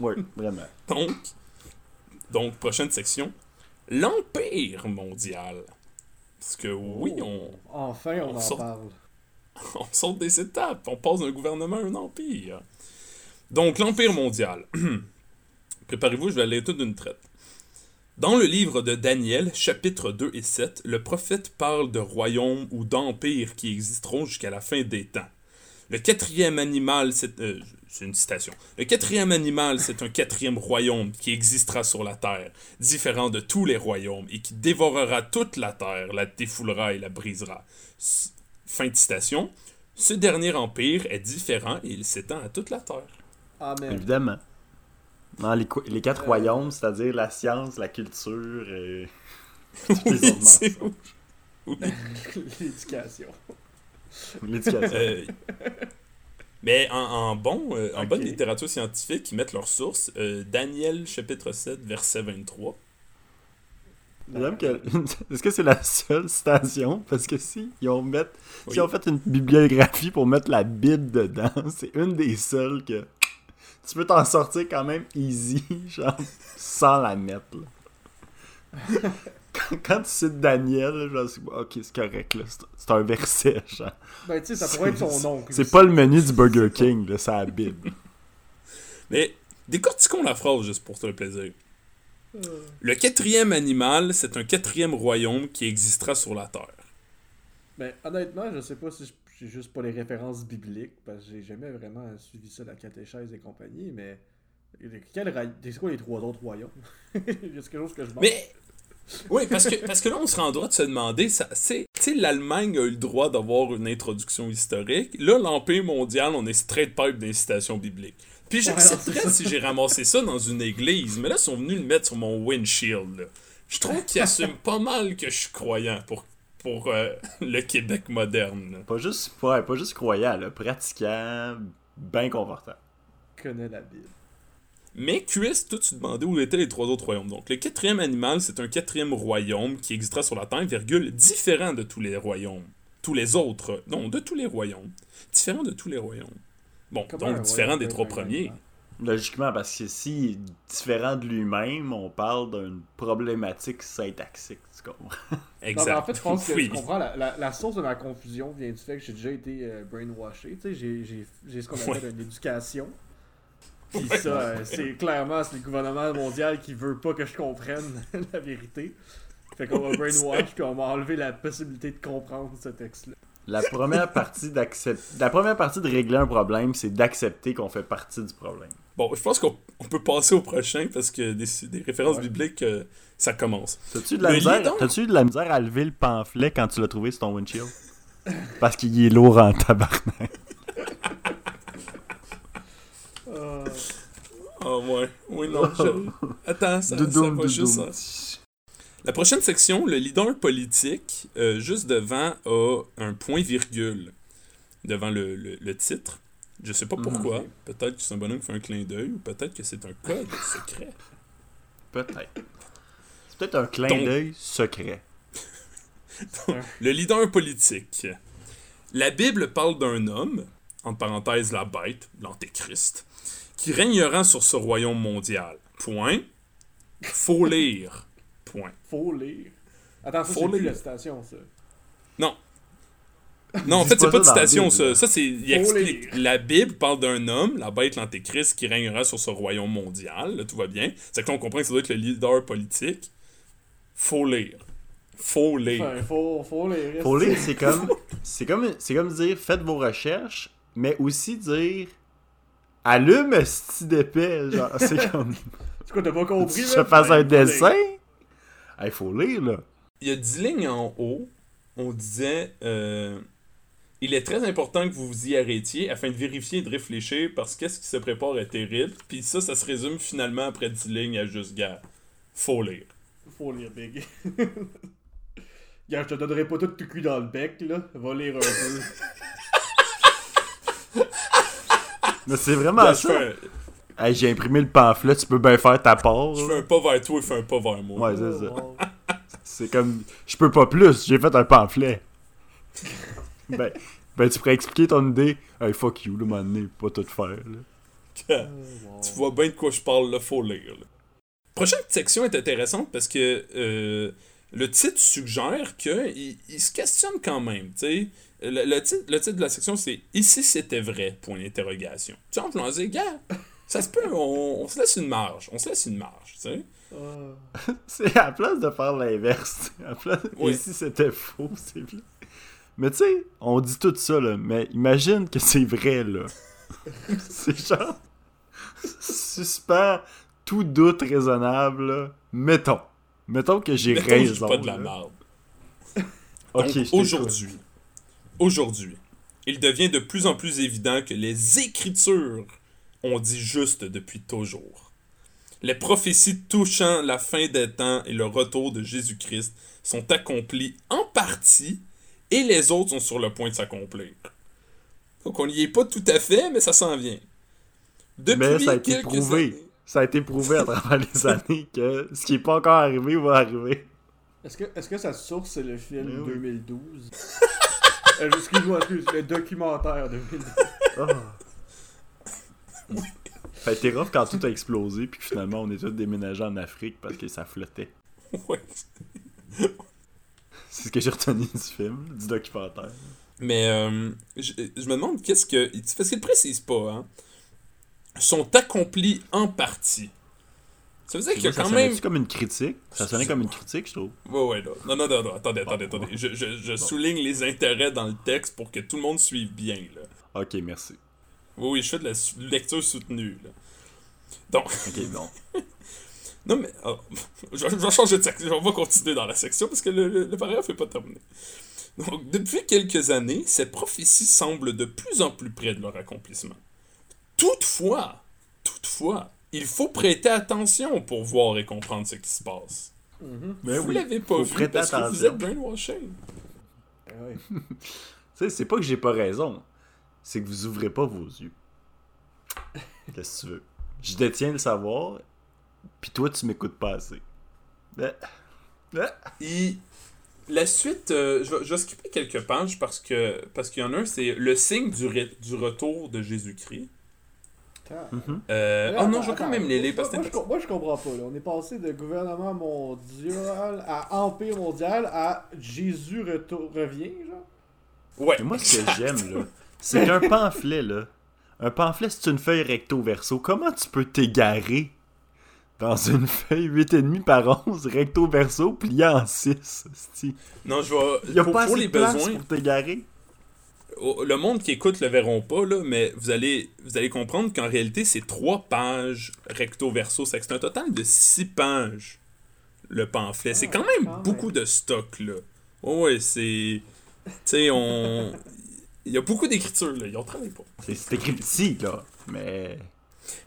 Oui, vraiment. Donc, donc prochaine section, l'Empire mondial. Parce que oui, on, Enfin, on, On en sort- parle. on saute des étapes, on passe d'un gouvernement à un empire. Donc, l'Empire mondial. Préparez-vous, je vais aller tout d'une traite. Dans le livre de Daniel, chapitres 2 et 7, le prophète parle de royaumes ou d'empires qui existeront jusqu'à la fin des temps. Le quatrième animal, c'est euh, c'est une citation. Le quatrième animal, c'est un quatrième royaume qui existera sur la terre, différent de tous les royaumes, et qui dévorera toute la terre, la défoulera et la brisera. S- Fin de citation. Ce dernier empire est différent et il s'étend à toute la terre. Amen. Évidemment. Non, les, qu- les quatre Euh. royaumes, c'est-à-dire la science, la culture et. mensonges. L'éducation. L'éducation. Euh, mais en, en bon, euh, en bonne littérature scientifique, ils mettent leurs sources. Euh, Daniel, chapitre 7, verset 23. J'aime que. Est-ce que c'est la seule citation? Parce que si ils ont. Oui. si on fait une bibliographie pour mettre la Bible dedans, c'est une des seules que. Tu peux t'en sortir quand même easy, genre, sans la mettre. Quand, quand tu cites Daniel, genre, c'est- ok, c'est correct, là. C'est- C'est un verset, genre. Ben, tu sais, ça pourrait être son oncle. C'est pas le menu du Burger King, là, c'est la Bible. Mais décortiquons la phrase juste pour le plaisir. Euh, Le quatrième animal, c'est un quatrième royaume qui existera sur la terre. Ben, honnêtement, je sais pas si je- j'ai juste pas les références bibliques, parce que j'ai jamais vraiment suivi ça, la catéchèse et compagnie, mais. Quel ra- C'est quoi les trois autres royaumes? Y a quelque chose que je manque Mais oui, parce que, parce que là, on se rend en droit de se demander, ça, c'est, tu sais, l'Allemagne a eu le droit d'avoir une introduction historique. Là, l'Empire mondial, on est straight pipe d'incitation biblique. Puis j'accepterais si j'ai ramassé ça dans une église, mais là, ils sont venus le mettre sur mon windshield. là. Je trouve qu'ils assument pas mal que je suis croyant pour, pour euh, le Québec moderne. là. Pas juste, ouais, pas juste croyant, là, pratiquant, bien confortable. Je connais la Bible. Mais QS, toi, tu te demandais où étaient les trois autres royaumes. Donc, le quatrième animal, c'est un quatrième royaume qui existera sur la Terre, virgule, différent de tous les royaumes. Tous les autres. Non, de tous les royaumes. Différent de tous les royaumes. Bon, Comment donc différent des trois premiers. Logiquement, parce que si différent de lui-même, on parle d'une problématique syntaxique, tu comprends? Exact. en fait, je pense que oui. tu comprends, la, la, la source de ma confusion vient du fait que j'ai déjà été euh, brainwashé. Tu sais, j'ai- j'ai j'ai ce qu'on appelle Ouais. une éducation. Puis ça, euh, c'est clairement, c'est le gouvernement mondial qui veut pas que je comprenne la vérité. Fait qu'on m'a brainwash, puis on m'a enlevé la possibilité de comprendre ce texte-là. La première partie. La première partie de régler un problème, c'est d'accepter qu'on fait partie du problème. Bon, je pense qu'on on peut passer au prochain parce que des, des références Ouais. bibliques, euh, ça commence. T'as-tu eu de la misère... de la misère à lever le pamphlet quand tu l'as trouvé sur ton windshield? Parce qu'il est lourd en tabarnak. Ah ouais. Oui, non. je- Attends, ça, ça va juste... La prochaine section, le leader politique, euh, juste devant, a un point-virgule devant le, le- le titre. Je sais pas pourquoi. Ok. Peut-être que c'est un bonhomme qui fait un clin d'œil ou peut-être que c'est un code secret. Peut-être. C'est peut-être un clin Donc- d'œil secret. Le leader politique. La Bible parle d'un homme, entre parenthèses la bête, l'antéchrist, qui régnera sur ce royaume mondial. Point. Faut lire. Point. faut lire. Attends, ça, Faut c'est plus lire. la citation, ça. Non. Non, en fait, c'est pas pas de citation, Bible, ça. Ça, c'est. Il Faut explique. lire. La Bible parle d'un homme, la bête, l'antéchrist, qui régnera sur ce royaume mondial. Là, tout va bien. C'est que là, on comprend que ça doit être le leader politique. Faut lire. Faut lire. Enfin, faut, faut lire. Faut lire, c'est comme, c'est comme, c'est comme dire faites vos recherches, mais aussi dire allume ce d'épais, genre c'est comme C'est quoi, t'as pas compris, là? te fasses Ben, un dessin? Il faut lire là. Il y a 10 lignes en haut. On disait. euh, il est très important que vous vous y arrêtiez afin de vérifier et de réfléchir parce que ce qui se prépare est terrible. Puis ça, ça se résume finalement après 10 lignes à juste gars. Faut lire. Faut lire, Big. Gars, je te donnerai pas tout le cul dans le bec, là. Va lire un peu. Mais c'est vraiment Là, je, ça. fais un, Hey, j'ai imprimé le pamphlet, tu peux bien faire ta part. je fais un pas vers toi et fais un pas vers moi. Ouais, c'est ça. Oh, C'est comme je peux pas plus, j'ai fait un pamphlet. ben, ben, tu pourrais expliquer ton idée. Hey, fuck you, le moment donné, pas tout faire. Là. Tu vois bien de quoi je parle, là, faut lire. là. Prochaine section est intéressante parce que euh, le titre suggère qu'il il se questionne quand même, tu sais. Le, le titre, le titre de la section, c'est « Ici, c'était vrai », point d'interrogation. Tu sais, on dire « Gars, ça se peut, on, on se laisse une marge, on se laisse une marge, tu sais. C'est à la place de faire l'inverse. À la place... Oui. Si c'était faux, c'est vrai. Mais tu sais, on dit tout ça, là. Mais imagine que c'est vrai, là. c'est genre. Suspend tout doute raisonnable, là. Mettons. Mettons que j'ai raison. pas de la. Ok, aujourd'hui, aujourd'hui, il devient de plus en plus évident que les Écritures ont dit juste depuis toujours. Les prophéties touchant la fin des temps et le retour de Jésus-Christ sont accomplies en partie et les autres sont sur le point de s'accomplir. Donc on n'y est pas tout à fait, mais ça s'en vient. Depuis Mais ça a été quelques prouvé. années- Ça a été prouvé à travers les années que ce qui est pas encore arrivé va arriver. Est-ce que, est-ce que sa source, c'est le film Mais oui. 2012 Euh, Excuse-moi, excuse, le documentaire 2012. Ah. Ça a été rough quand tout a explosé, puis que finalement on est tous déménagés en Afrique parce que ça flottait. Ouais. C'est ce que j'ai retenu du film, du documentaire. Mais euh, je, je me demande qu'est-ce que. Parce qu'il ne précise pas, hein. Sont accomplis en partie. Ça veut dire qu'il y a quand sonnait même. comme une critique? Ça sonnait comme une critique, je trouve. Ouais, ouais. Non, non, non, non, attendez, attendez, attendez. Je, je, je souligne les intérêts dans le texte pour que tout le monde suive bien, là. Ok, merci. Oui, oui, je fais de la lecture soutenue, là. Donc, Ok, bon. non, mais. oh, je, vais- je vais changer de section. On va continuer dans la section parce que le, le, le paragraphe n'est pas terminé. Donc, depuis quelques années, ces prophéties semblent de plus en plus près de leur accomplissement. Toutefois, toutefois, il faut prêter attention pour voir et comprendre ce qui se passe. Mais vous oui, l'avez pas faut vu parce que vous attention. êtes brainwashing. Ouais. Tu sais, c'est pas que j'ai pas raison. C'est que vous ouvrez pas vos yeux. Qu'est-ce que tu veux? Je détiens le savoir, puis toi, tu m'écoutes pas assez. Eh. Eh. Et la suite, euh, je, vais, je vais skipper quelques pages parce que parce qu'il y en a un, c'est le signe du, du retour de Jésus-Christ. Attends. Euh, oh non, je vais quand même les lire parce que moi, je, com- moi, je comprends pas. Là. On est passé de gouvernement mondial à empire mondial à Jésus retour, revient, genre. Ouais. Mais moi, ce que j'aime, là, c'est qu'un pamphlet, là, un pamphlet, c'est une feuille recto-verso. Comment tu peux t'égarer dans une feuille 8,5 par 11 recto-verso pliée en 6? Non, je vais. Il y a pour, pas pour assez les de place besoins, pour t'égarer? Oh, le monde qui écoute le verront pas, là, mais vous allez, vous allez comprendre qu'en réalité, c'est trois pages recto-verso. C'est que c'est un total de six pages, le pamphlet. c'est Ah, quand même quand même. beaucoup de stock, là. Oh, ouais, c'est. Tu sais, on. Il y a beaucoup d'écriture, là. Ils ont travaillé pas. C'est- écrit petit, là, mais...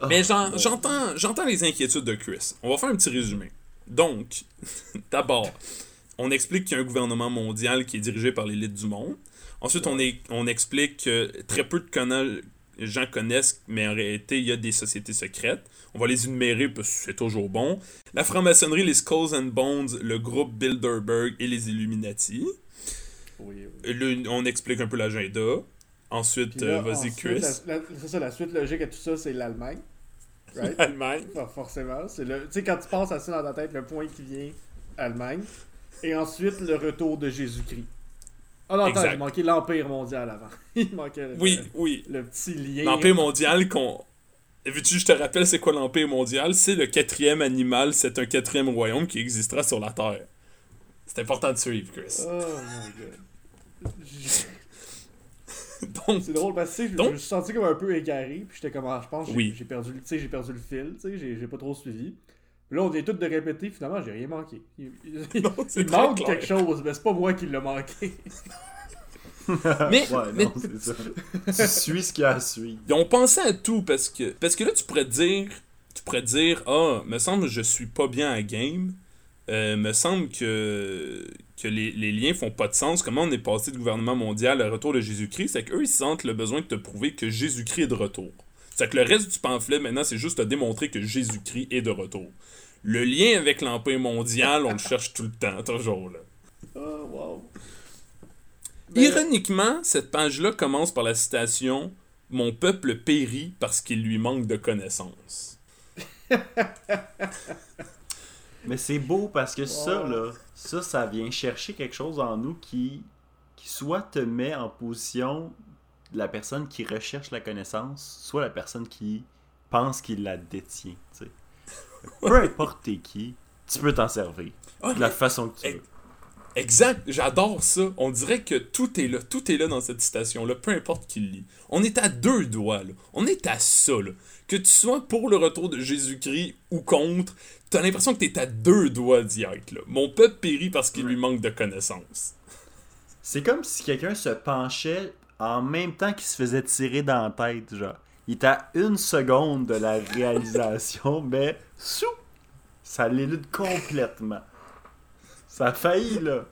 Mais bon. j'entends j'entends les inquiétudes de Chris. On va faire un petit résumé. Donc, d'abord, on explique qu'il y a un gouvernement mondial qui est dirigé par l'élite du monde. Ensuite, on, est, on explique que très peu de conna- gens connaissent, mais en réalité, il y a des sociétés secrètes. On va les énumérer parce que c'est toujours bon. La franc-maçonnerie, les Skulls and Bones, le groupe Bilderberg et les Illuminati. Oui, oui. Le- on explique un peu l'agenda. Ensuite, là, euh, vas-y, ensuite, Chris. la- la- C'est ça, la suite logique à tout ça, c'est l'Allemagne. Right? Allemagne. Non, forcément. Tu sais, quand tu penses à ça dans ta tête, le point qui vient, Allemagne. Et ensuite, le retour de Jésus-Christ. Ah non, attends, il manquait l'Empire mondial avant. il manquait le, Oui, oui. le petit lien. L'Empire mondial qu'on. Que je te rappelle c'est quoi l'Empire mondial? C'est le quatrième animal, c'est un quatrième royaume qui existera sur la Terre. C'est important de suivre, Chris. Oh my god. Donc, C'est drôle parce que je- Donc- je me suis senti comme un peu égaré. Puis j'étais comme, ah, je pense j'ai Oui. j'ai perdu, le- tu sais, j'ai perdu le fil. Tu sais, j'ai j'ai pas trop suivi. Là, on est tous de répéter. Finalement, j'ai rien manqué. Il, Non, manque clair. quelque chose, mais c'est pas moi qui l'ai manqué. mais, Ouais, mais non, c'est ça. tu suis ce qu'il y a à suivre. ils ont pensé à tout parce que. Parce que là, tu pourrais te dire. Tu pourrais te dire, ah, me semble que je suis pas bien à game. Euh, me semble que, que les, les liens font pas de sens. Comment on est passé de gouvernement mondial au retour de Jésus-Christ, c'est qu'eux, ils sentent le besoin de te prouver que Jésus-Christ est de retour. C'est que le reste du pamphlet, maintenant, c'est juste te démontrer que Jésus-Christ est de retour. Le lien avec l'Empire mondial, on le cherche tout le temps, toujours là. Oh, wow. Ironiquement, cette page-là commence par la citation Mon peuple périt parce qu'il lui manque de connaissances. Mais c'est beau parce que ça, là, ça, ça vient chercher quelque chose en nous qui, qui soit te met en position de la personne qui recherche la connaissance, soit la personne qui pense qu'il la détient. tu sais. Peu importe t'es qui, tu peux t'en servir. De la façon que tu veux. Exact, j'adore ça. On dirait que tout est là, tout est là dans cette citation-là, peu importe qui le lit. On est à deux doigts, là. On est à ça, là. Que tu sois pour le retour de Jésus-Christ ou contre, t'as l'impression que t'es à deux doigts d'y être, là. Mon peuple périt parce qu'il lui manque de connaissances. C'est comme si quelqu'un se penchait en même temps qu'il se faisait tirer dans la tête, genre. Il était à une seconde de la réalisation, mais sous, ça l'élude complètement. Ça a failli, là.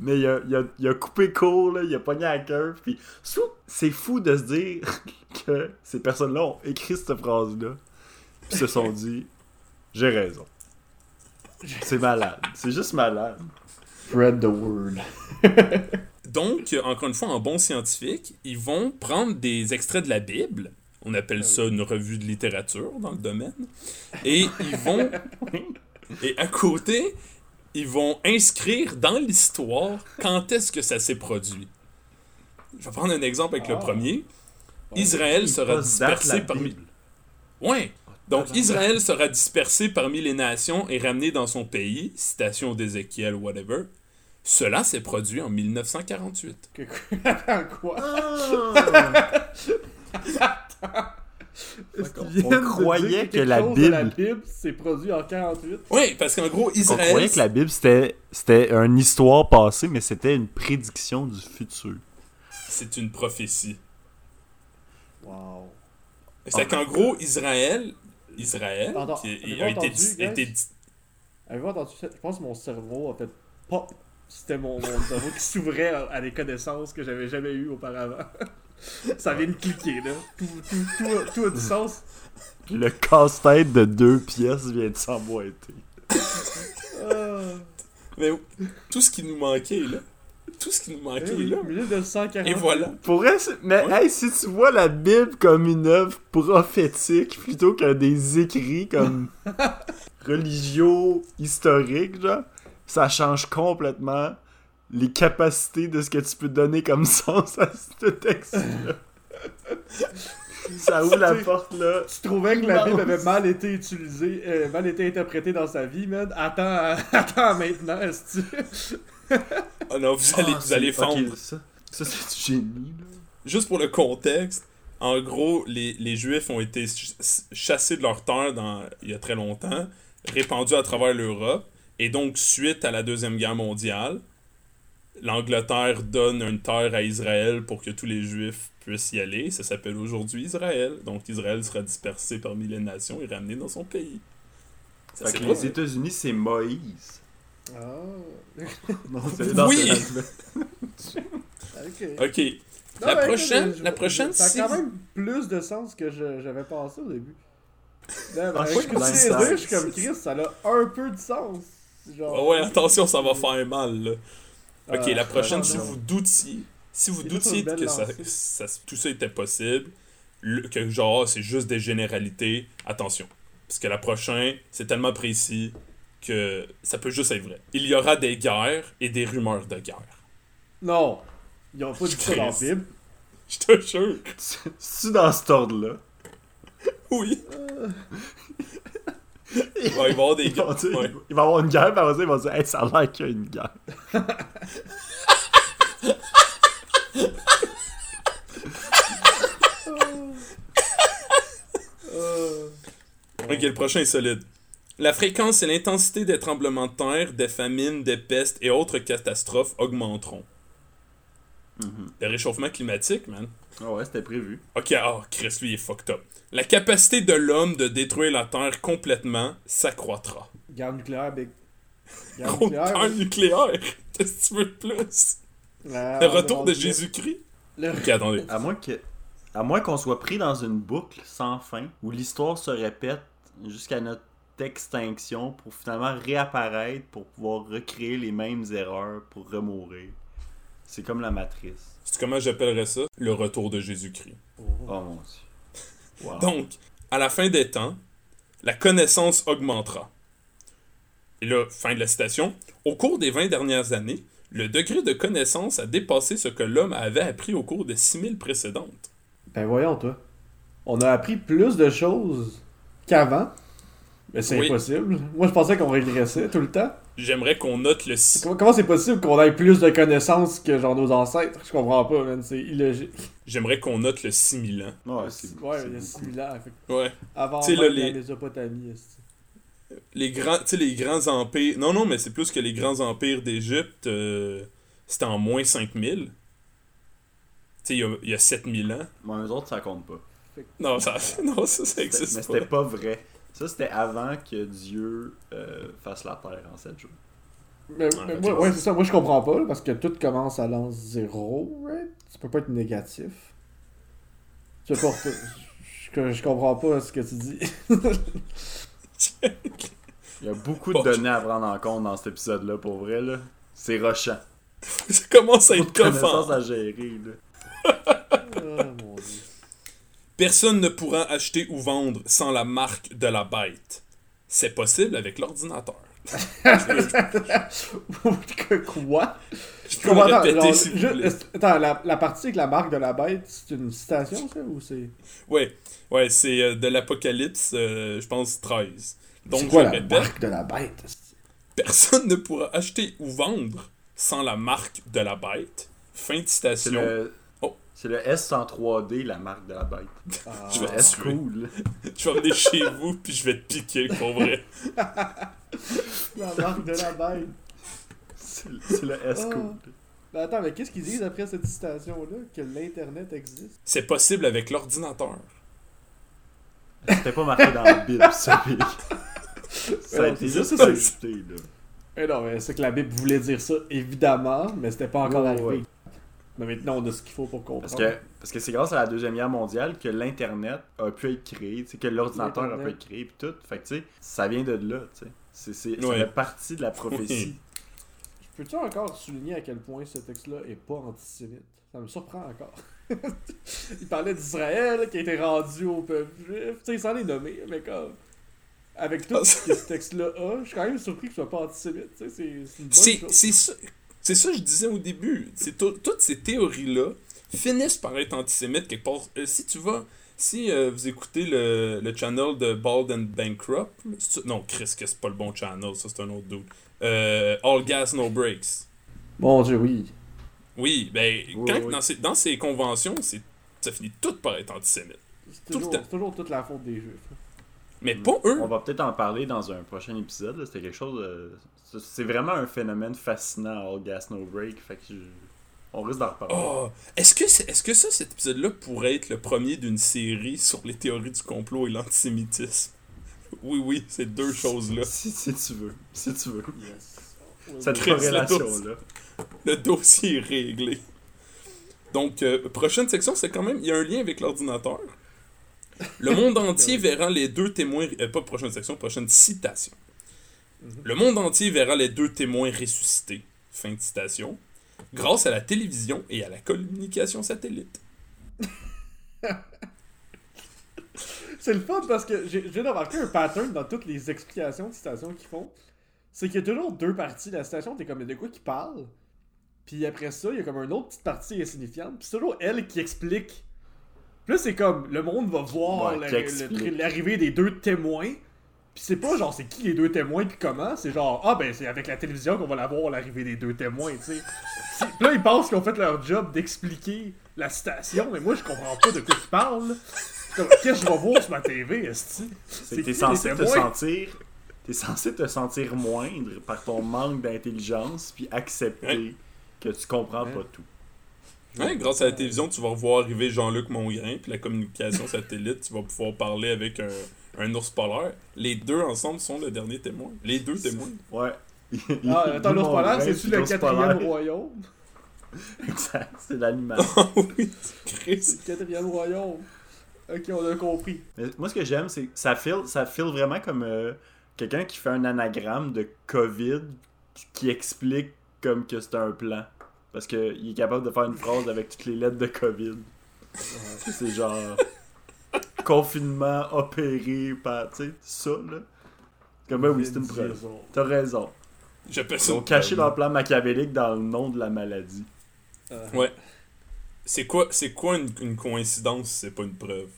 Mais il a, il a- il a coupé court, là, il a pogné à cœur, puis sous, c'est fou de se dire que ces personnes-là ont écrit cette phrase-là, puis se sont dit, j'ai raison. C'est malade, c'est juste malade. Spread the word. Donc, encore une fois, en bon scientifique, ils vont prendre des extraits de la Bible. On appelle ça une revue de littérature dans le domaine. Et ils vont. Et à côté, ils vont inscrire dans l'histoire quand est-ce que ça s'est produit. Je vais prendre un exemple avec le Ah. premier. Israël sera dispersé parmi. Ouais. Donc Attends. Israël sera dispersé parmi les nations et ramené dans son pays, citation d'Ézéchiel, whatever. Cela s'est produit en 1948. Que- Attends, quoi? Est-ce On- on croyait que la de la Bible- Bible s'est produit en 48? Oui, parce qu'en gros, On Israël. croyait que la Bible c'était c'était une histoire passée, mais c'était une prédiction du futur. C'est une prophétie. Wow. C'est qu'en gros, Israël. Israël, qui a été, Avez-vous entendu? Je pense que mon cerveau a fait pop. C'était mon, mon cerveau qui s'ouvrait à, à des connaissances que j'avais jamais eues auparavant. ça vient de cliquer, là. Tout, tout, tout, a- tout a du sens. Le casse-tête de deux pièces vient de s'emboîter. Ah. Mais tout ce qui nous manquait, là. Tout ce qui nous manquait, Eh oui, là. 1940. Et voilà. Pour c'est- mais Ouais. hey, si tu vois la Bible comme une œuvre prophétique plutôt que des écrits comme religieux historiques, genre, ça change complètement les capacités de ce que tu peux donner comme sens à ce texte-là. ça ouvre la porte là. Tu trouvais que la Bible avait mal été utilisée, euh, mal été interprétée dans sa vie, man? Attends, attends maintenant, est-ce Oh non, vous allez, Ah, vous allez fondre. ça, ça c'est du génie, là. Juste pour le contexte, en gros, les, les Juifs ont été ch- chassés de leur terre dans, il y a très longtemps, répandus à travers l'Europe, et donc, suite à la Deuxième Guerre mondiale, l'Angleterre donne une terre à Israël pour que tous les Juifs puissent y aller. Ça s'appelle aujourd'hui Israël. Donc, Israël sera dispersé parmi les nations et ramené dans son pays. Ça, Fait c'est que les États-Unis, c'est Moïse. Ah, Non, c'est dans Oui! ok. Ok. Non, la mais prochaine, je- la prochaine, Ça a si quand même plus de sens que je- j'avais pensé au début. Ben, Ah, de dans dire, le je suis comme Chris, ça a un peu de sens. Genre... Ah ouais, attention, ça va faire mal, là. Ok, Ah, la prochaine, ah, si vous doutiez, si vous C'est doutiez que ça, ça- tout ça était possible, le- que genre c'est juste des généralités, attention. Parce que la prochaine, c'est tellement précis que ça peut juste être vrai. Il y aura des guerres et des rumeurs de guerre. Non, ils ont pas dit ça dans la. Bible. Je te jure. C'est dans cet ordre-là? Oui. Il va y avoir des guerres. Ouais. Il va y avoir une guerre, après ça, ils vont dire Hey, ça a l'air qu'il y a une guerre. Ok, le prochain est solide. La fréquence et l'intensité des tremblements de terre, des famines, des pestes et autres catastrophes augmenteront. Le réchauffement climatique, man. Ah ouais, c'était prévu. Ok, oh, Chris, lui, il est fucked up. La capacité de l'homme de détruire la Terre complètement s'accroîtra. Guerre nucléaire, big. Guerre Gros nucléaire. guerre nucléaire! Qu'est-ce que tu veux de plus? la- Le retour de Jésus-Christ? Le- Ok, attendez. À moins que. À moins qu'on soit pris dans une boucle sans fin, où l'histoire se répète jusqu'à notre extinction pour finalement réapparaître pour pouvoir recréer les mêmes erreurs pour remourir. C'est comme la matrice. C'est comment j'appellerais ça? Le retour de Jésus-Christ. Oh mon dieu. Wow. Donc, à la fin des temps, la connaissance augmentera. Et là, fin de la citation. Au cours des 20 dernières années, le degré de connaissance a dépassé ce que l'homme avait appris au cours des 6000 précédentes. Ben voyons, toi. On a appris plus de choses qu'avant. Mais c'est Oui. impossible. Moi, je pensais qu'on régressait tout le temps. J'aimerais qu'on note le... Comment comment c'est possible qu'on ait plus de connaissances que genre nos ancêtres? Je comprends pas, man. C'est illogique. J'aimerais qu'on note le 6000 ans. Ouais, c'est Ouais, c'est il y a beaucoup. 6000 ans. fait- Ouais. Avant là, les- la Mésopotamie. Les grands, tu sais, les grands empires... Non, non, mais c'est plus que les grands empires d'Égypte, euh, c'était en moins 5000. Tu sais, il y a, il y a 7000 ans. Moi, eux autres, ça compte pas. Non, ça, non, ça, existe Mais pas. c'était pas vrai. Ça, c'était avant que Dieu euh, fasse la terre en 7 jours. Mais, moi, ouais, c'est ça. Moi, je comprends pas, là, parce que tout commence à l'an zéro, right? Ça peut pas être négatif. Je je comprends pas ce que tu dis. Il y a beaucoup de données à prendre en compte dans cet épisode-là, pour vrai. là. C'est rushant. Ça commence à être connaissances hein. à gérer. Là. Ah, mon dieu. Personne ne pourra acheter ou vendre sans la marque de la bête. C'est possible avec l'ordinateur. Quoi? Je peux répéter genre, si je- voulez. est-ce- Attends, la, la partie avec la marque de la bête, c'est une citation, ça, ou c'est... Ouais, ouais, c'est euh, de l'Apocalypse, euh, je pense 13. Donc, quoi je la répète, marque de la bête? personne ne pourra acheter ou vendre sans la marque de la bête. Fin de C'est citation. le... C'est le S en 3D, la marque de la bête. Ah, Je vais Le S cool. Je vais venir chez vous, puis je vais te piquer, pour vrai. la marque de la bête. C'est le- le S Ah. cool. Mais attends, mais qu'est-ce qu'ils disent après cette citation-là? Que l'Internet existe? C'est possible avec l'ordinateur. C'était pas marqué dans la Bible, ça. puis- Ça a été c'est juste là. Eh non, mais c'est que la Bible voulait dire ça, évidemment, mais c'était pas encore arrivé. ouais. Mais maintenant, on a ce qu'il faut pour comprendre. Parce que parce que c'est grâce à la Deuxième Guerre mondiale que l'Internet a pu être créé, tu sais, que l'ordinateur a pu être créé, puis tout. Fait que, tu sais, ça vient de là, tu sais. C'est, Ouais. partie de la prophétie. Peux-tu encore souligner à quel point ce texte-là est pas antisémite? Ça me surprend encore. il parlait d'Israël qui a été rendu au peuple juif. Tu sais, sans les nommer, mais comme. Avec tout ce que ce texte-là a, je suis quand même surpris qu'il soit pas antisémite. Tu sais, c'est c'est une bonne chose. c'est c'est ça que je disais au début. C'est tout- toutes ces théories-là finissent par être antisémites quelque part. Euh, si tu vas, si euh, vous écoutez le, le channel de Bald and Bankrupt, non, Chris, que c'est pas le bon channel, ça c'est un autre dude. Euh, All Gas No Breaks. Mon dieu, oui. Oui, ben, Oui, quand, oui. Dans, ces, dans ces conventions, c'est, ça finit tout par être antisémite. C'est Tout le toujours, temps. c'est toujours toute la faute des juifs. Mais pas eux. On va peut-être en parler dans un prochain épisode. là. C'était quelque chose de... c'est- vraiment un phénomène fascinant, All Gas No Break. Fait que je- on risque d'en reparler. Oh, est-ce que, c'est- est-ce que ça, cet épisode-là pourrait être le premier d'une série sur les théories du complot et l'antisémitisme? Oui, oui, ces deux choses-là. Si, si tu veux. Si tu veux. Yes. Cette Chris, la corrélation-là. Le dossier est réglé. Donc, euh, prochaine section, c'est quand même. Il y a un lien avec l'ordinateur. Le monde entier verra les deux témoins. euh, pas prochaine section, prochaine citation. Le monde entier verra les deux témoins ressuscités. Fin de citation. Grâce à la télévision et à la communication satellite. C'est le fun parce que j'ai j'ai remarqué un pattern dans toutes les explications de citations qu'ils font. C'est qu'il y a toujours deux parties. La citation, t'es comme de quoi qui parle. Puis après ça, il y a comme une autre petite partie insignifiante. Puis c'est toujours elle qui explique. Là, c'est comme le monde va voir Ouais, l'arrivée des deux témoins. Puis c'est pas genre c'est qui les deux témoins puis comment. C'est genre ah ben c'est avec la télévision qu'on va la voir l'arrivée des deux témoins, tu sais. Là, ils pensent qu'ils ont fait leur job d'expliquer la citation. Mais moi, je comprends pas de quoi ils parlent. Qu'est-ce que je vais voir sur ma TV, esti? C'est t'es les censé te sentir. T'es censé te sentir moindre par ton manque d'intelligence puis accepter que tu comprends pas tout. Ouais, grâce à la télévision, tu vas voir arriver Jean-Luc Mongrain, puis la communication satellite, tu vas pouvoir parler avec un, un ours polaire. Les deux ensemble sont le dernier témoin. Les deux témoins. Ouais. Ah, attends, l'ours polaire, c'est-tu le quatrième royaume? Exact, c'est l'animal. Ah oui. C'est le quatrième royaume. Ok, on a compris. Mais moi, ce que j'aime, c'est que ça file, ça file vraiment comme euh, quelqu'un qui fait un anagramme de COVID qui explique comme que c'est un plan. Parce qu'il est capable de faire une phrase avec toutes les lettres de COVID. C'est genre. confinement opéré par. Tu sais, ça, là. Comme ben oui, c'est une preuve. T'as raison. J'appelle Ils ça ont une caché leur plan machiavélique dans le nom de la maladie. Euh, Ouais. C'est quoi, c'est quoi une, une coïncidence si c'est pas une preuve?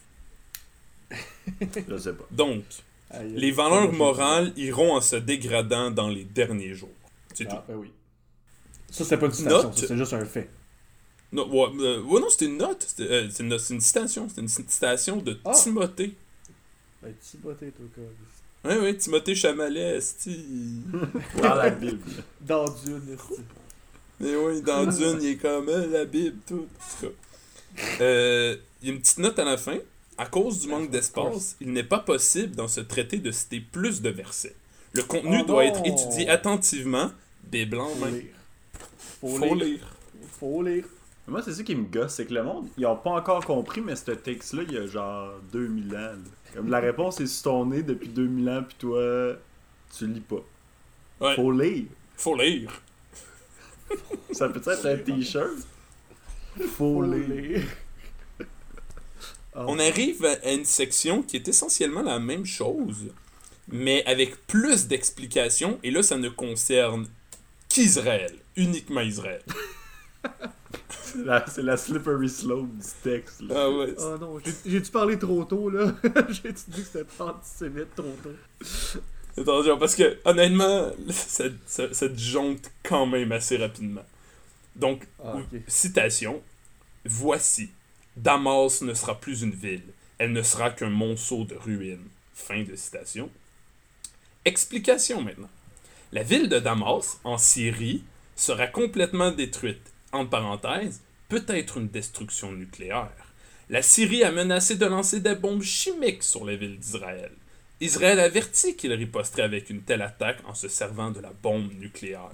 Je sais pas. Donc, aïe, les valeurs morales iront en se dégradant dans les derniers jours. C'est tout. Ah, ben oui. Ça, c'était pas une citation, c'est juste un fait. Non, ouais, euh, ouais, non, c'était une note. C'était, euh, c'est, une, note- c'est une citation. C'était une citation de Ah. Timothée. Ben, Timothée, toi, quoi. Ouais, ouais, Timothée Chamalet, esti. Dans la Bible. Dans Dune, esti. Mais oui, dans Dune, il est comme euh, la Bible, tout. En tout cas. Euh, Il y a une petite note à la fin. À cause du manque d'espace, il n'est pas possible dans ce traité de citer plus de versets. Le contenu Oh doit non! être étudié attentivement, Faut main. lire. Faut, Faut lire. lire. Faut lire. Moi, c'est ça qui me gosse, c'est que le monde, ils ont pas encore compris, mais ce texte-là, il y a genre 2000 ans. là. Comme la réponse est sur ton nez depuis 2000 ans, puis toi, tu lis pas. Ouais, Faut lire. faut lire. Ça peut être un t-shirt. Faut Faut lire. lire. Ah. On arrive à à une section qui est essentiellement la même chose, mais avec plus d'explications, et là, ça ne concerne qu'Israël, uniquement Israël. C'est la, c'est la slippery slope du texte. Là. Ah ouais. Oh non, j'ai- j'ai-tu parlé trop tôt, là? J'ai-tu dit que c'était antisémite trop tôt? Attention, parce que honnêtement, ça, ça, ça disjoncte quand même assez rapidement. Donc, Ah, citation Voici, Damas ne sera plus une ville, elle ne sera qu'un monceau de ruines. Fin de citation. Explication maintenant. La ville de Damas, en Syrie, sera complètement détruite. Entre parenthèses, peut-être une destruction nucléaire. La Syrie a menacé de lancer des bombes chimiques sur les villes d'Israël. Israël avertit qu'il riposterait avec une telle attaque en se servant de la bombe nucléaire.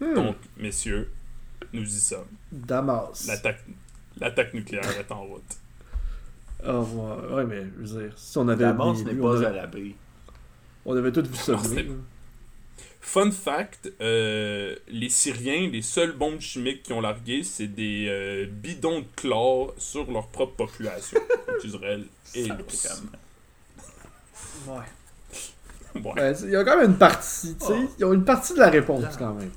Donc, messieurs, nous y sommes. Damas. L'attaque, l'attaque nucléaire est en route. Oh, ouais, ouais, mais je veux dire, si on avait. Damas des- n'est on, pas à l'abri. On avait tout vu ça. Fun fact, euh, les Syriens, les seules bombes chimiques qu'ils ont larguées, c'est des euh, bidons de chlore sur leur propre population. Israël et. Ouais. Ouais. Il y a quand même une partie, tu sais. Ils ont une partie de la réponse quand même.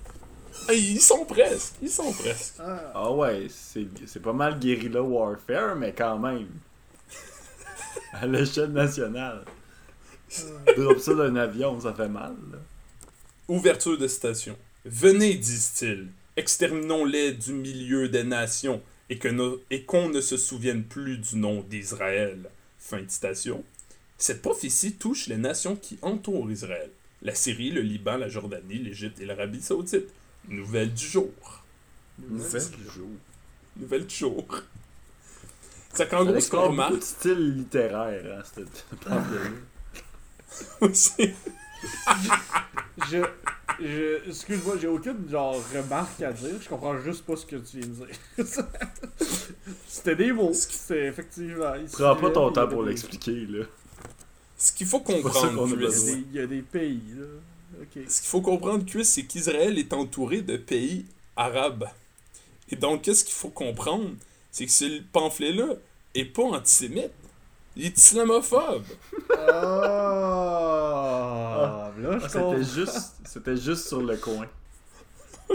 Hey, ils sont presque, ils sont presque. Ah. Ah ouais, c'est c'est pas mal guerrilla warfare, mais quand même. À l'échelle nationale. Drop ça d'un avion, ça fait mal. Là. Ouverture de citation. Venez, disent-ils, exterminons-les du milieu des nations et que no- et qu'on ne se souvienne plus du nom d'Israël. Fin de citation. Cette prophétie touche les nations qui entourent Israël. La Syrie, le Liban, la Jordanie, l'Égypte et l'Arabie Saoudite. Nouvelle du jour. Nouvelle du jour. Nouvelle du jour. Ça qu'en gros, ce qu'on remarque, style littéraire, hein, cette c'est Je. je Excuse-moi, j'ai aucune genre remarque à dire. Je comprends juste pas ce que tu viens de dire. C'était des mots. C'est effectivement. Prends pas ton temps pour l'expliquer, là. ce qu'il faut comprendre, a Il y, a des, il y a des pays, là. Ok. Ce qu'il faut comprendre, Chris, c'est qu'Israël est entouré de pays arabes. Et donc, qu'est-ce qu'il faut comprendre? C'est que ce pamphlet-là est pas antisémite. Il est islamophobe. Ah, là, je Ah, c'était juste, c'était juste sur le coin.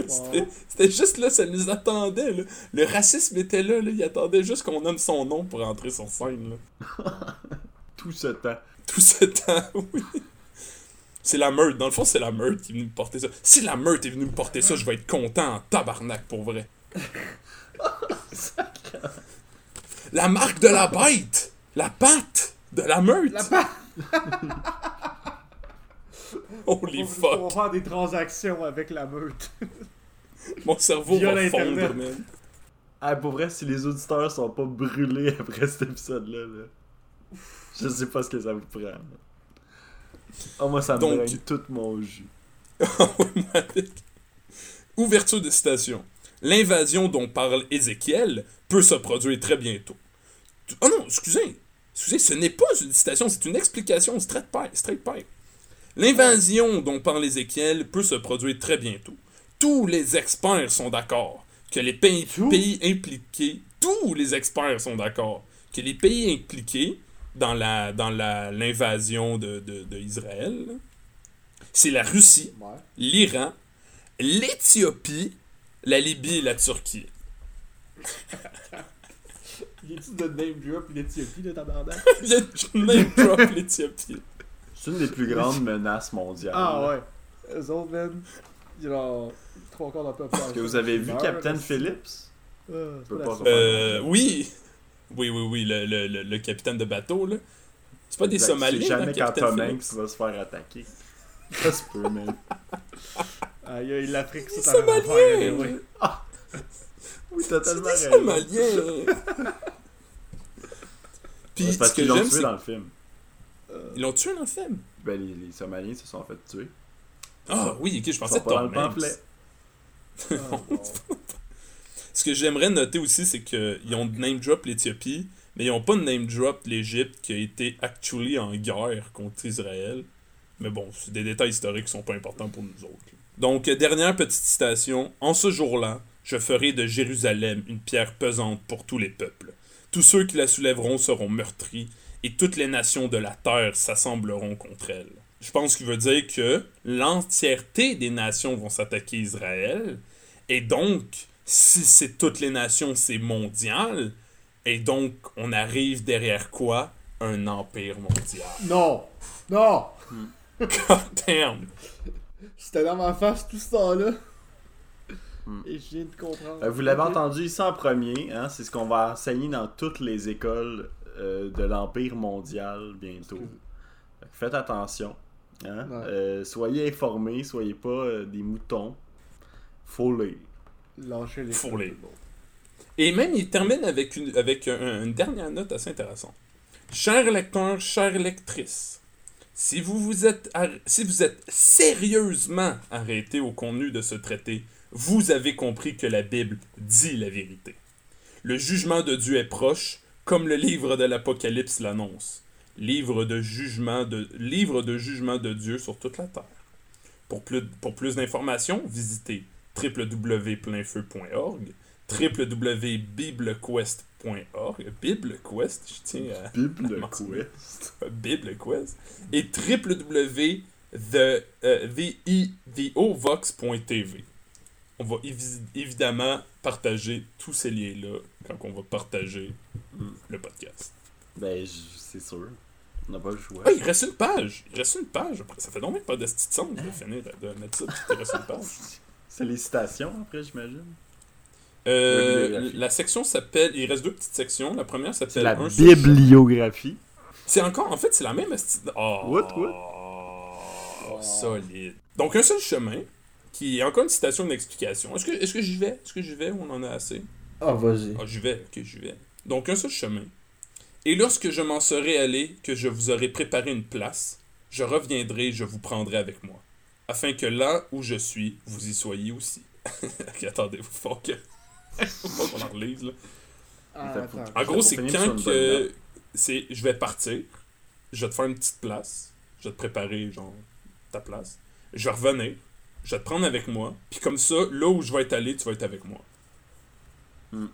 C'était c'était juste là, ça nous attendait. Là. Le racisme était là, là. Il attendait juste qu'on nomme son nom pour entrer sur scène. Là. Tout ce temps. Tout ce temps, oui. C'est la meute. Dans le fond, c'est la meute qui est venue me porter ça. Si la meute est venue me porter ça, je vais être content en tabarnak pour vrai. la marque de la bête! La patte de la meute! La pa- Holy On fuck! va faire des transactions avec la meute. Mon cerveau Via va fondre, man. Ah, pour vrai, si les auditeurs sont pas brûlés après cet épisode-là, là, je sais pas ce que ça vous prend. là. Oh, moi, ça me Donc- draine tout mon jus. Ouverture de citation. L'invasion dont parle Ézéchiel peut se produire très bientôt. Oh non, excusez. Excusez, ce n'est pas une citation, c'est une explication straight pipe. Straight pipe. L'invasion dont parle Ézéchiel peut se produire très bientôt. tous les experts sont d'accord que les pays, impliqués, tous les experts sont d'accord que les pays impliqués dans la dans la l'invasion de, de, de Israël, c'est la Russie, Ouais. l'Iran, l'Éthiopie, la Libye et la Turquie. Il est-tu de name drop l'Éthiopie, le tabarnak? Il y a même drop l'Éthiopie. C'est une des plus grandes menaces mondiales. Ah ouais. Eux autres, man, genre, trois quarts de la population. Est-ce que vous avez vu Captain Phillips? Ah, la- Euh, oui. Oui, oui, oui, le, le, le, le capitaine de bateau, là. C'est pas des Exact, Somaliens, C'est jamais quand Tom? Hanks va se faire attaquer. Ça se peut, man. Aïe, l'Afrique, c'est un affaire, Somaliens! Oui, t'as C'est. Somaliens! Puis, C'est parce ce que qu'ils l'ont j'aime, tué c'est... dans le film. Ils l'ont tué dans le film? Ben, les, les Somaliens se sont fait tuer. Ah, oui, ok, je pensais le Hanks. pamphlet. Ah. Ce que j'aimerais noter aussi, c'est qu'ils ont name drop l'Éthiopie, mais ils ont pas name drop l'Égypte qui a été actually en guerre contre Israël. Mais bon, c'est des détails historiques qui sont pas importants pour nous autres. Donc, euh, dernière petite citation. En ce jour-là, je ferai de Jérusalem une pierre pesante pour tous les peuples. Tous ceux qui la soulèveront seront meurtris, et toutes les nations de la terre s'assembleront contre elle. Je pense qu'il veut dire que l'entièreté des nations vont s'attaquer à Israël, et donc, si c'est toutes les nations, c'est mondial, et donc on arrive derrière quoi? Un empire mondial. Non! Non! God damn! C'était dans ma face tout ce temps-là. Et je viens de comprendre. Euh, Vous l'avez entendu ici en premier, hein, c'est ce qu'on va enseigner dans toutes les écoles euh, de l'Empire mondial bientôt. Que Faites attention. hein. Ouais. Euh, soyez informés, soyez pas euh, des moutons. Faut lire. Lâchez les Faut les-. Et même, il termine avec une, avec un- une dernière note assez intéressante. Chers lecteurs, chères lectrices, si vous vous êtes, si vous êtes sérieusement arrêtés au contenu de ce traité, vous avez compris que la Bible dit la vérité. Le jugement de Dieu est proche, comme le livre de l'Apocalypse l'annonce. Livre de jugement de, livre de jugement de Dieu sur toute la terre. Pour plus, pour plus d'informations, visitez www.pleinfeu.org www.biblequest.org BibleQuest, je tiens à Bible mentionner. Quest. BibleQuest et www.thevox.tv. On va évi- évidemment partager tous ces liens-là quand on va partager le podcast. Ben, c'est sûr. On n'a pas le choix. Ah, il reste une page. Il reste une page. Après, ça fait donc même pas de petite sonde de finir de mettre ça. Il reste une page. C'est les citations après, j'imagine. Euh, la section s'appelle. Il reste deux petites sections. La première s'appelle. la Un bibliographie. C'est encore. En fait, c'est la même. Oh, What, oh, solide. Donc, un seul chemin. Qui est encore une citation, une explication. Est-ce que, est-ce que j'y vais? Est-ce que j'y vais ou on en a assez? Ah, vas-y. Ah, j'y vais. Ok, j'y vais. Donc, un seul chemin. Et lorsque je m'en serai allé, que je vous aurai préparé une place, je reviendrai, je vous prendrai avec moi. Afin que là où je suis, vous y soyez aussi. ok, attendez, faut que. faut qu'on en relise, là. Ah, attends. En gros, c'est quand que. C'est. Je vais partir. Je vais te faire une petite place. Je vais te préparer, genre, ta place. Je vais revenir. Je vais te prendre avec moi. Puis comme ça, là où je vais être allé, tu vas être avec moi. Hmm.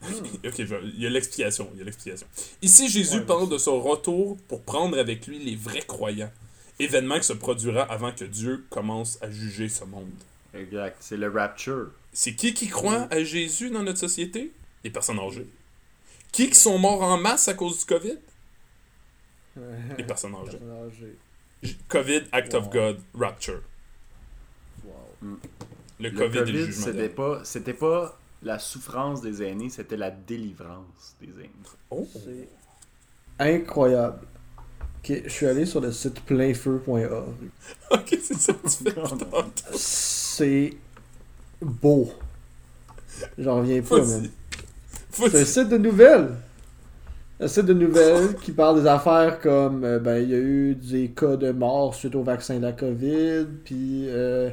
ok, il y a l'explication. Il y a l'explication. Ici, Jésus Ouais, parle de son retour pour prendre avec lui les vrais croyants. Événement qui se produira avant que Dieu commence à juger ce monde. Exact. C'est le rapture. C'est qui qui croit à Jésus dans notre société? Les personnes âgées. Qui qui sont morts en masse à cause du COVID? Les personnes âgées. COVID, Act of. God, Rapture. Wow. Le, Le COVID, c'était pas, c'était pas la souffrance des aînés, c'était la délivrance des aînés. Oh. C'est incroyable. Ok, je suis allé sur le site plainfeu.org. Ok, c'est ça que tu fais. Putain. C'est beau. J'en reviens pas. Vas-y. C'est un site de nouvelles. Un site de nouvelles qui parle des affaires comme euh, ben il y a eu des cas de mort suite au vaccin de la COVID, puis euh,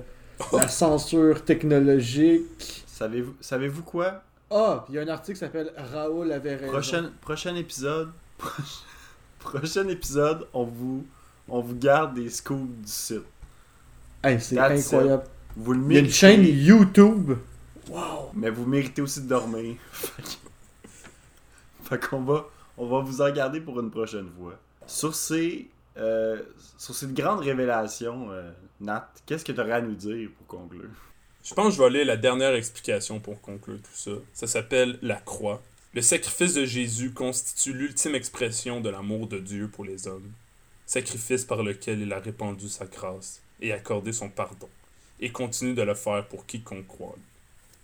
la censure technologique. Savez-vous, savez-vous quoi? Ah, il y a un article qui s'appelle Raoul avait raison. Prochain, prochain épisode. prochain épisode, on vous, on vous garde des scoops du site. Hey, c'est incroyable. Vous le Il y a une chaîne YouTube. Mais vous méritez aussi de dormir. fait qu'on va, on va vous en garder pour une prochaine fois. Sur ces, euh, sur cette grande révélation, euh, Nat, qu'est-ce que tu aurais à nous dire pour conclure? Je pense que je vais lire la dernière explication pour conclure tout ça. Ça s'appelle la croix. Le sacrifice de Jésus constitue l'ultime expression de l'amour de Dieu pour les hommes. Sacrifice par lequel il a répandu sa grâce et accordé son pardon, et continue de le faire pour quiconque croit.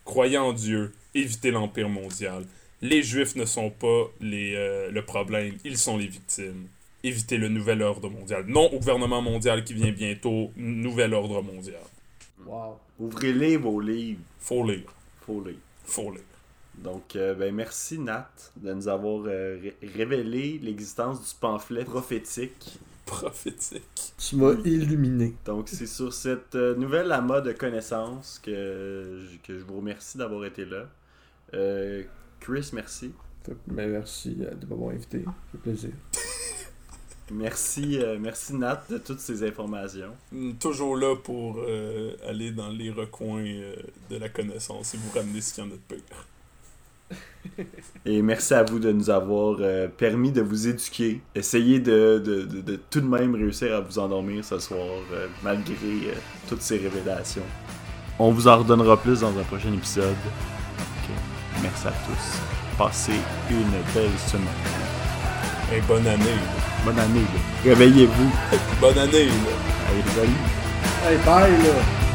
Croyez en Dieu, évitez l'empire mondial. Les Juifs ne sont pas les, euh, le problème, ils sont les victimes. Évitez le nouvel ordre mondial. Non au gouvernement mondial qui vient bientôt, nouvel ordre mondial. Wow. Ouvrez-les vos livres. Faut lire, Faut lire. faut lire. Donc, euh, ben, merci Nat de nous avoir euh, ré- révélé l'existence du pamphlet prophétique. Prophétique. Tu m'as illuminé. Donc, c'est sur cette euh, nouvelle amas de connaissances que, je- que je vous remercie d'avoir été là. Euh, Chris, merci. Ben, merci de m'avoir invité. Ça fait plaisir. Merci, euh, merci Nat de toutes ces informations. Toujours là pour euh, aller dans les recoins euh, de la connaissance et vous ramener ce qu'il y en a de pire. Et merci à vous de nous avoir euh, permis de vous éduquer. Essayez de, de, de- de tout de même réussir à vous endormir ce soir, malgré toutes ces révélations. On vous en redonnera plus dans un prochain épisode. Merci à tous. Passez une belle semaine. Hey, bonne année. là. Bonne année. Réveillez-vous. Bonne année. là. Allez, salut. Hey, bye là!